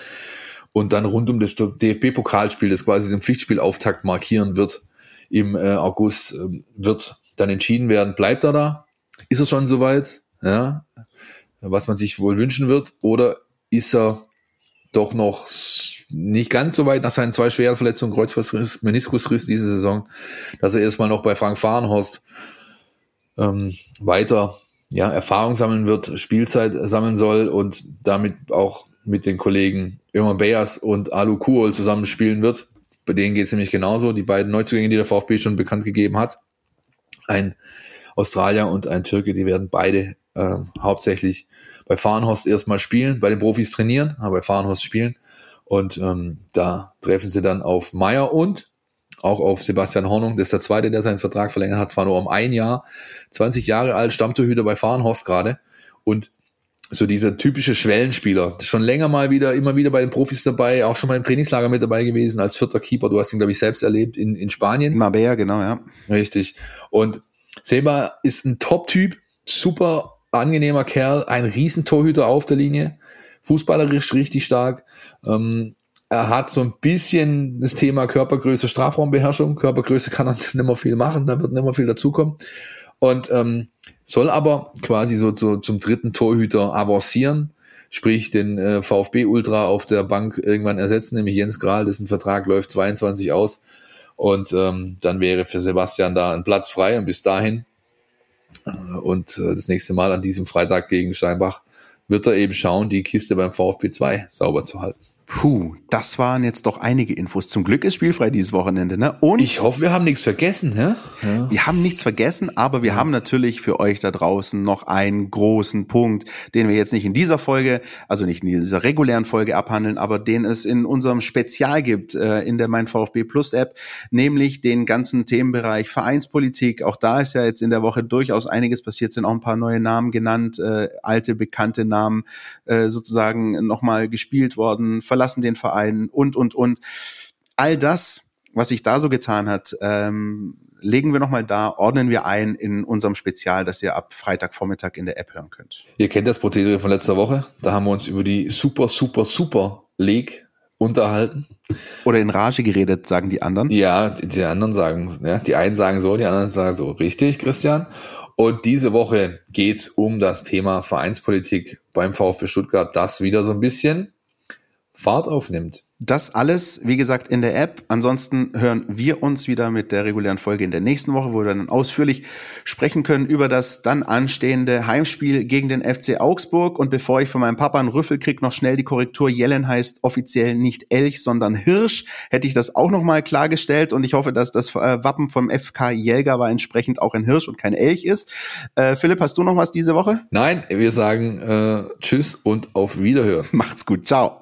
und dann rund um das DFB-Pokalspiel, das quasi den Pflichtspielauftakt markieren wird, im äh, August äh, wird dann entschieden werden, bleibt er da? Ist er schon soweit? Ja, was man sich wohl wünschen wird, oder ist er doch noch nicht ganz so weit nach seinen zwei schweren Verletzungen, Kreuzbandriss, Meniskusriss diese Saison, dass er erstmal noch bei Frank Fahrenhorst ähm, weiter ja, Erfahrung sammeln wird, Spielzeit sammeln soll und damit auch mit den Kollegen Irma Bayers und Alu Kuol zusammenspielen wird. Bei denen geht es nämlich genauso. Die beiden Neuzugänge, die der VfB schon bekannt gegeben hat. Ein Australier und ein Türke, die werden beide äh, hauptsächlich bei Fahrenhorst erstmal spielen, bei den Profis trainieren, aber bei Fahrenhorst spielen. Und ähm, da treffen sie dann auf Meier und auch auf Sebastian Hornung. Das ist der zweite, der seinen Vertrag verlängert hat, zwar nur um ein Jahr, 20 Jahre alt, Stammtorhüter bei Fahrenhorst gerade. Und so dieser typische Schwellenspieler. Schon länger mal wieder, immer wieder bei den Profis dabei, auch schon mal im Trainingslager mit dabei gewesen als vierter Keeper. Du hast ihn, glaube ich, selbst erlebt in, in Spanien. Marbella, genau, ja. Richtig. Und Seba ist ein Top-Typ, super angenehmer Kerl, ein Riesentorhüter auf der Linie, fußballerisch richtig stark. Ähm, er hat so ein bisschen das Thema Körpergröße, Strafraumbeherrschung. Körpergröße kann er (laughs) nicht mehr viel machen, da wird nicht mehr viel dazukommen. Und ähm, soll aber quasi so, so zum dritten Torhüter avancieren, sprich den äh, VfB Ultra auf der Bank irgendwann ersetzen, nämlich Jens Grahl, dessen Vertrag läuft 22 aus. Und ähm, dann wäre für Sebastian da ein Platz frei und bis dahin äh, und äh, das nächste Mal an diesem Freitag gegen Steinbach wird er eben schauen, die Kiste beim VfB 2 sauber zu halten. Puh, das waren jetzt doch einige Infos. Zum Glück ist spielfrei dieses Wochenende, ne? Und ich hoffe, wir haben nichts vergessen, ne? Ja. Wir haben nichts vergessen, aber wir ja. haben natürlich für euch da draußen noch einen großen Punkt, den wir jetzt nicht in dieser Folge, also nicht in dieser regulären Folge abhandeln, aber den es in unserem Spezial gibt, äh, in der Mein VfB Plus App, nämlich den ganzen Themenbereich Vereinspolitik. Auch da ist ja jetzt in der Woche durchaus einiges passiert, sind auch ein paar neue Namen genannt, äh, alte, bekannte Namen äh, sozusagen nochmal gespielt worden verlassen den Verein und, und, und. All das, was sich da so getan hat, ähm, legen wir nochmal da, ordnen wir ein in unserem Spezial, das ihr ab Freitagvormittag in der App hören könnt. Ihr kennt das Prozedere von letzter Woche. Da haben wir uns über die super, super, super League unterhalten. Oder in Rage geredet, sagen die anderen. Ja, die, die anderen sagen, ja, die einen sagen so, die anderen sagen so. Richtig, Christian. Und diese Woche geht's um das Thema Vereinspolitik beim VfB Stuttgart, das wieder so ein bisschen Fahrt aufnimmt. Das alles, wie gesagt, in der App. Ansonsten hören wir uns wieder mit der regulären Folge in der nächsten Woche, wo wir dann ausführlich sprechen können über das dann anstehende Heimspiel gegen den FC Augsburg. Und bevor ich von meinem Papa einen Rüffel krieg, noch schnell die Korrektur. Jellen heißt offiziell nicht Elch, sondern Hirsch. Hätte ich das auch nochmal klargestellt. Und ich hoffe, dass das äh, Wappen vom FK Jelger war entsprechend auch ein Hirsch und kein Elch ist. Äh, Philipp, hast du noch was diese Woche? Nein, wir sagen äh, Tschüss und auf Wiederhören. Macht's gut. Ciao.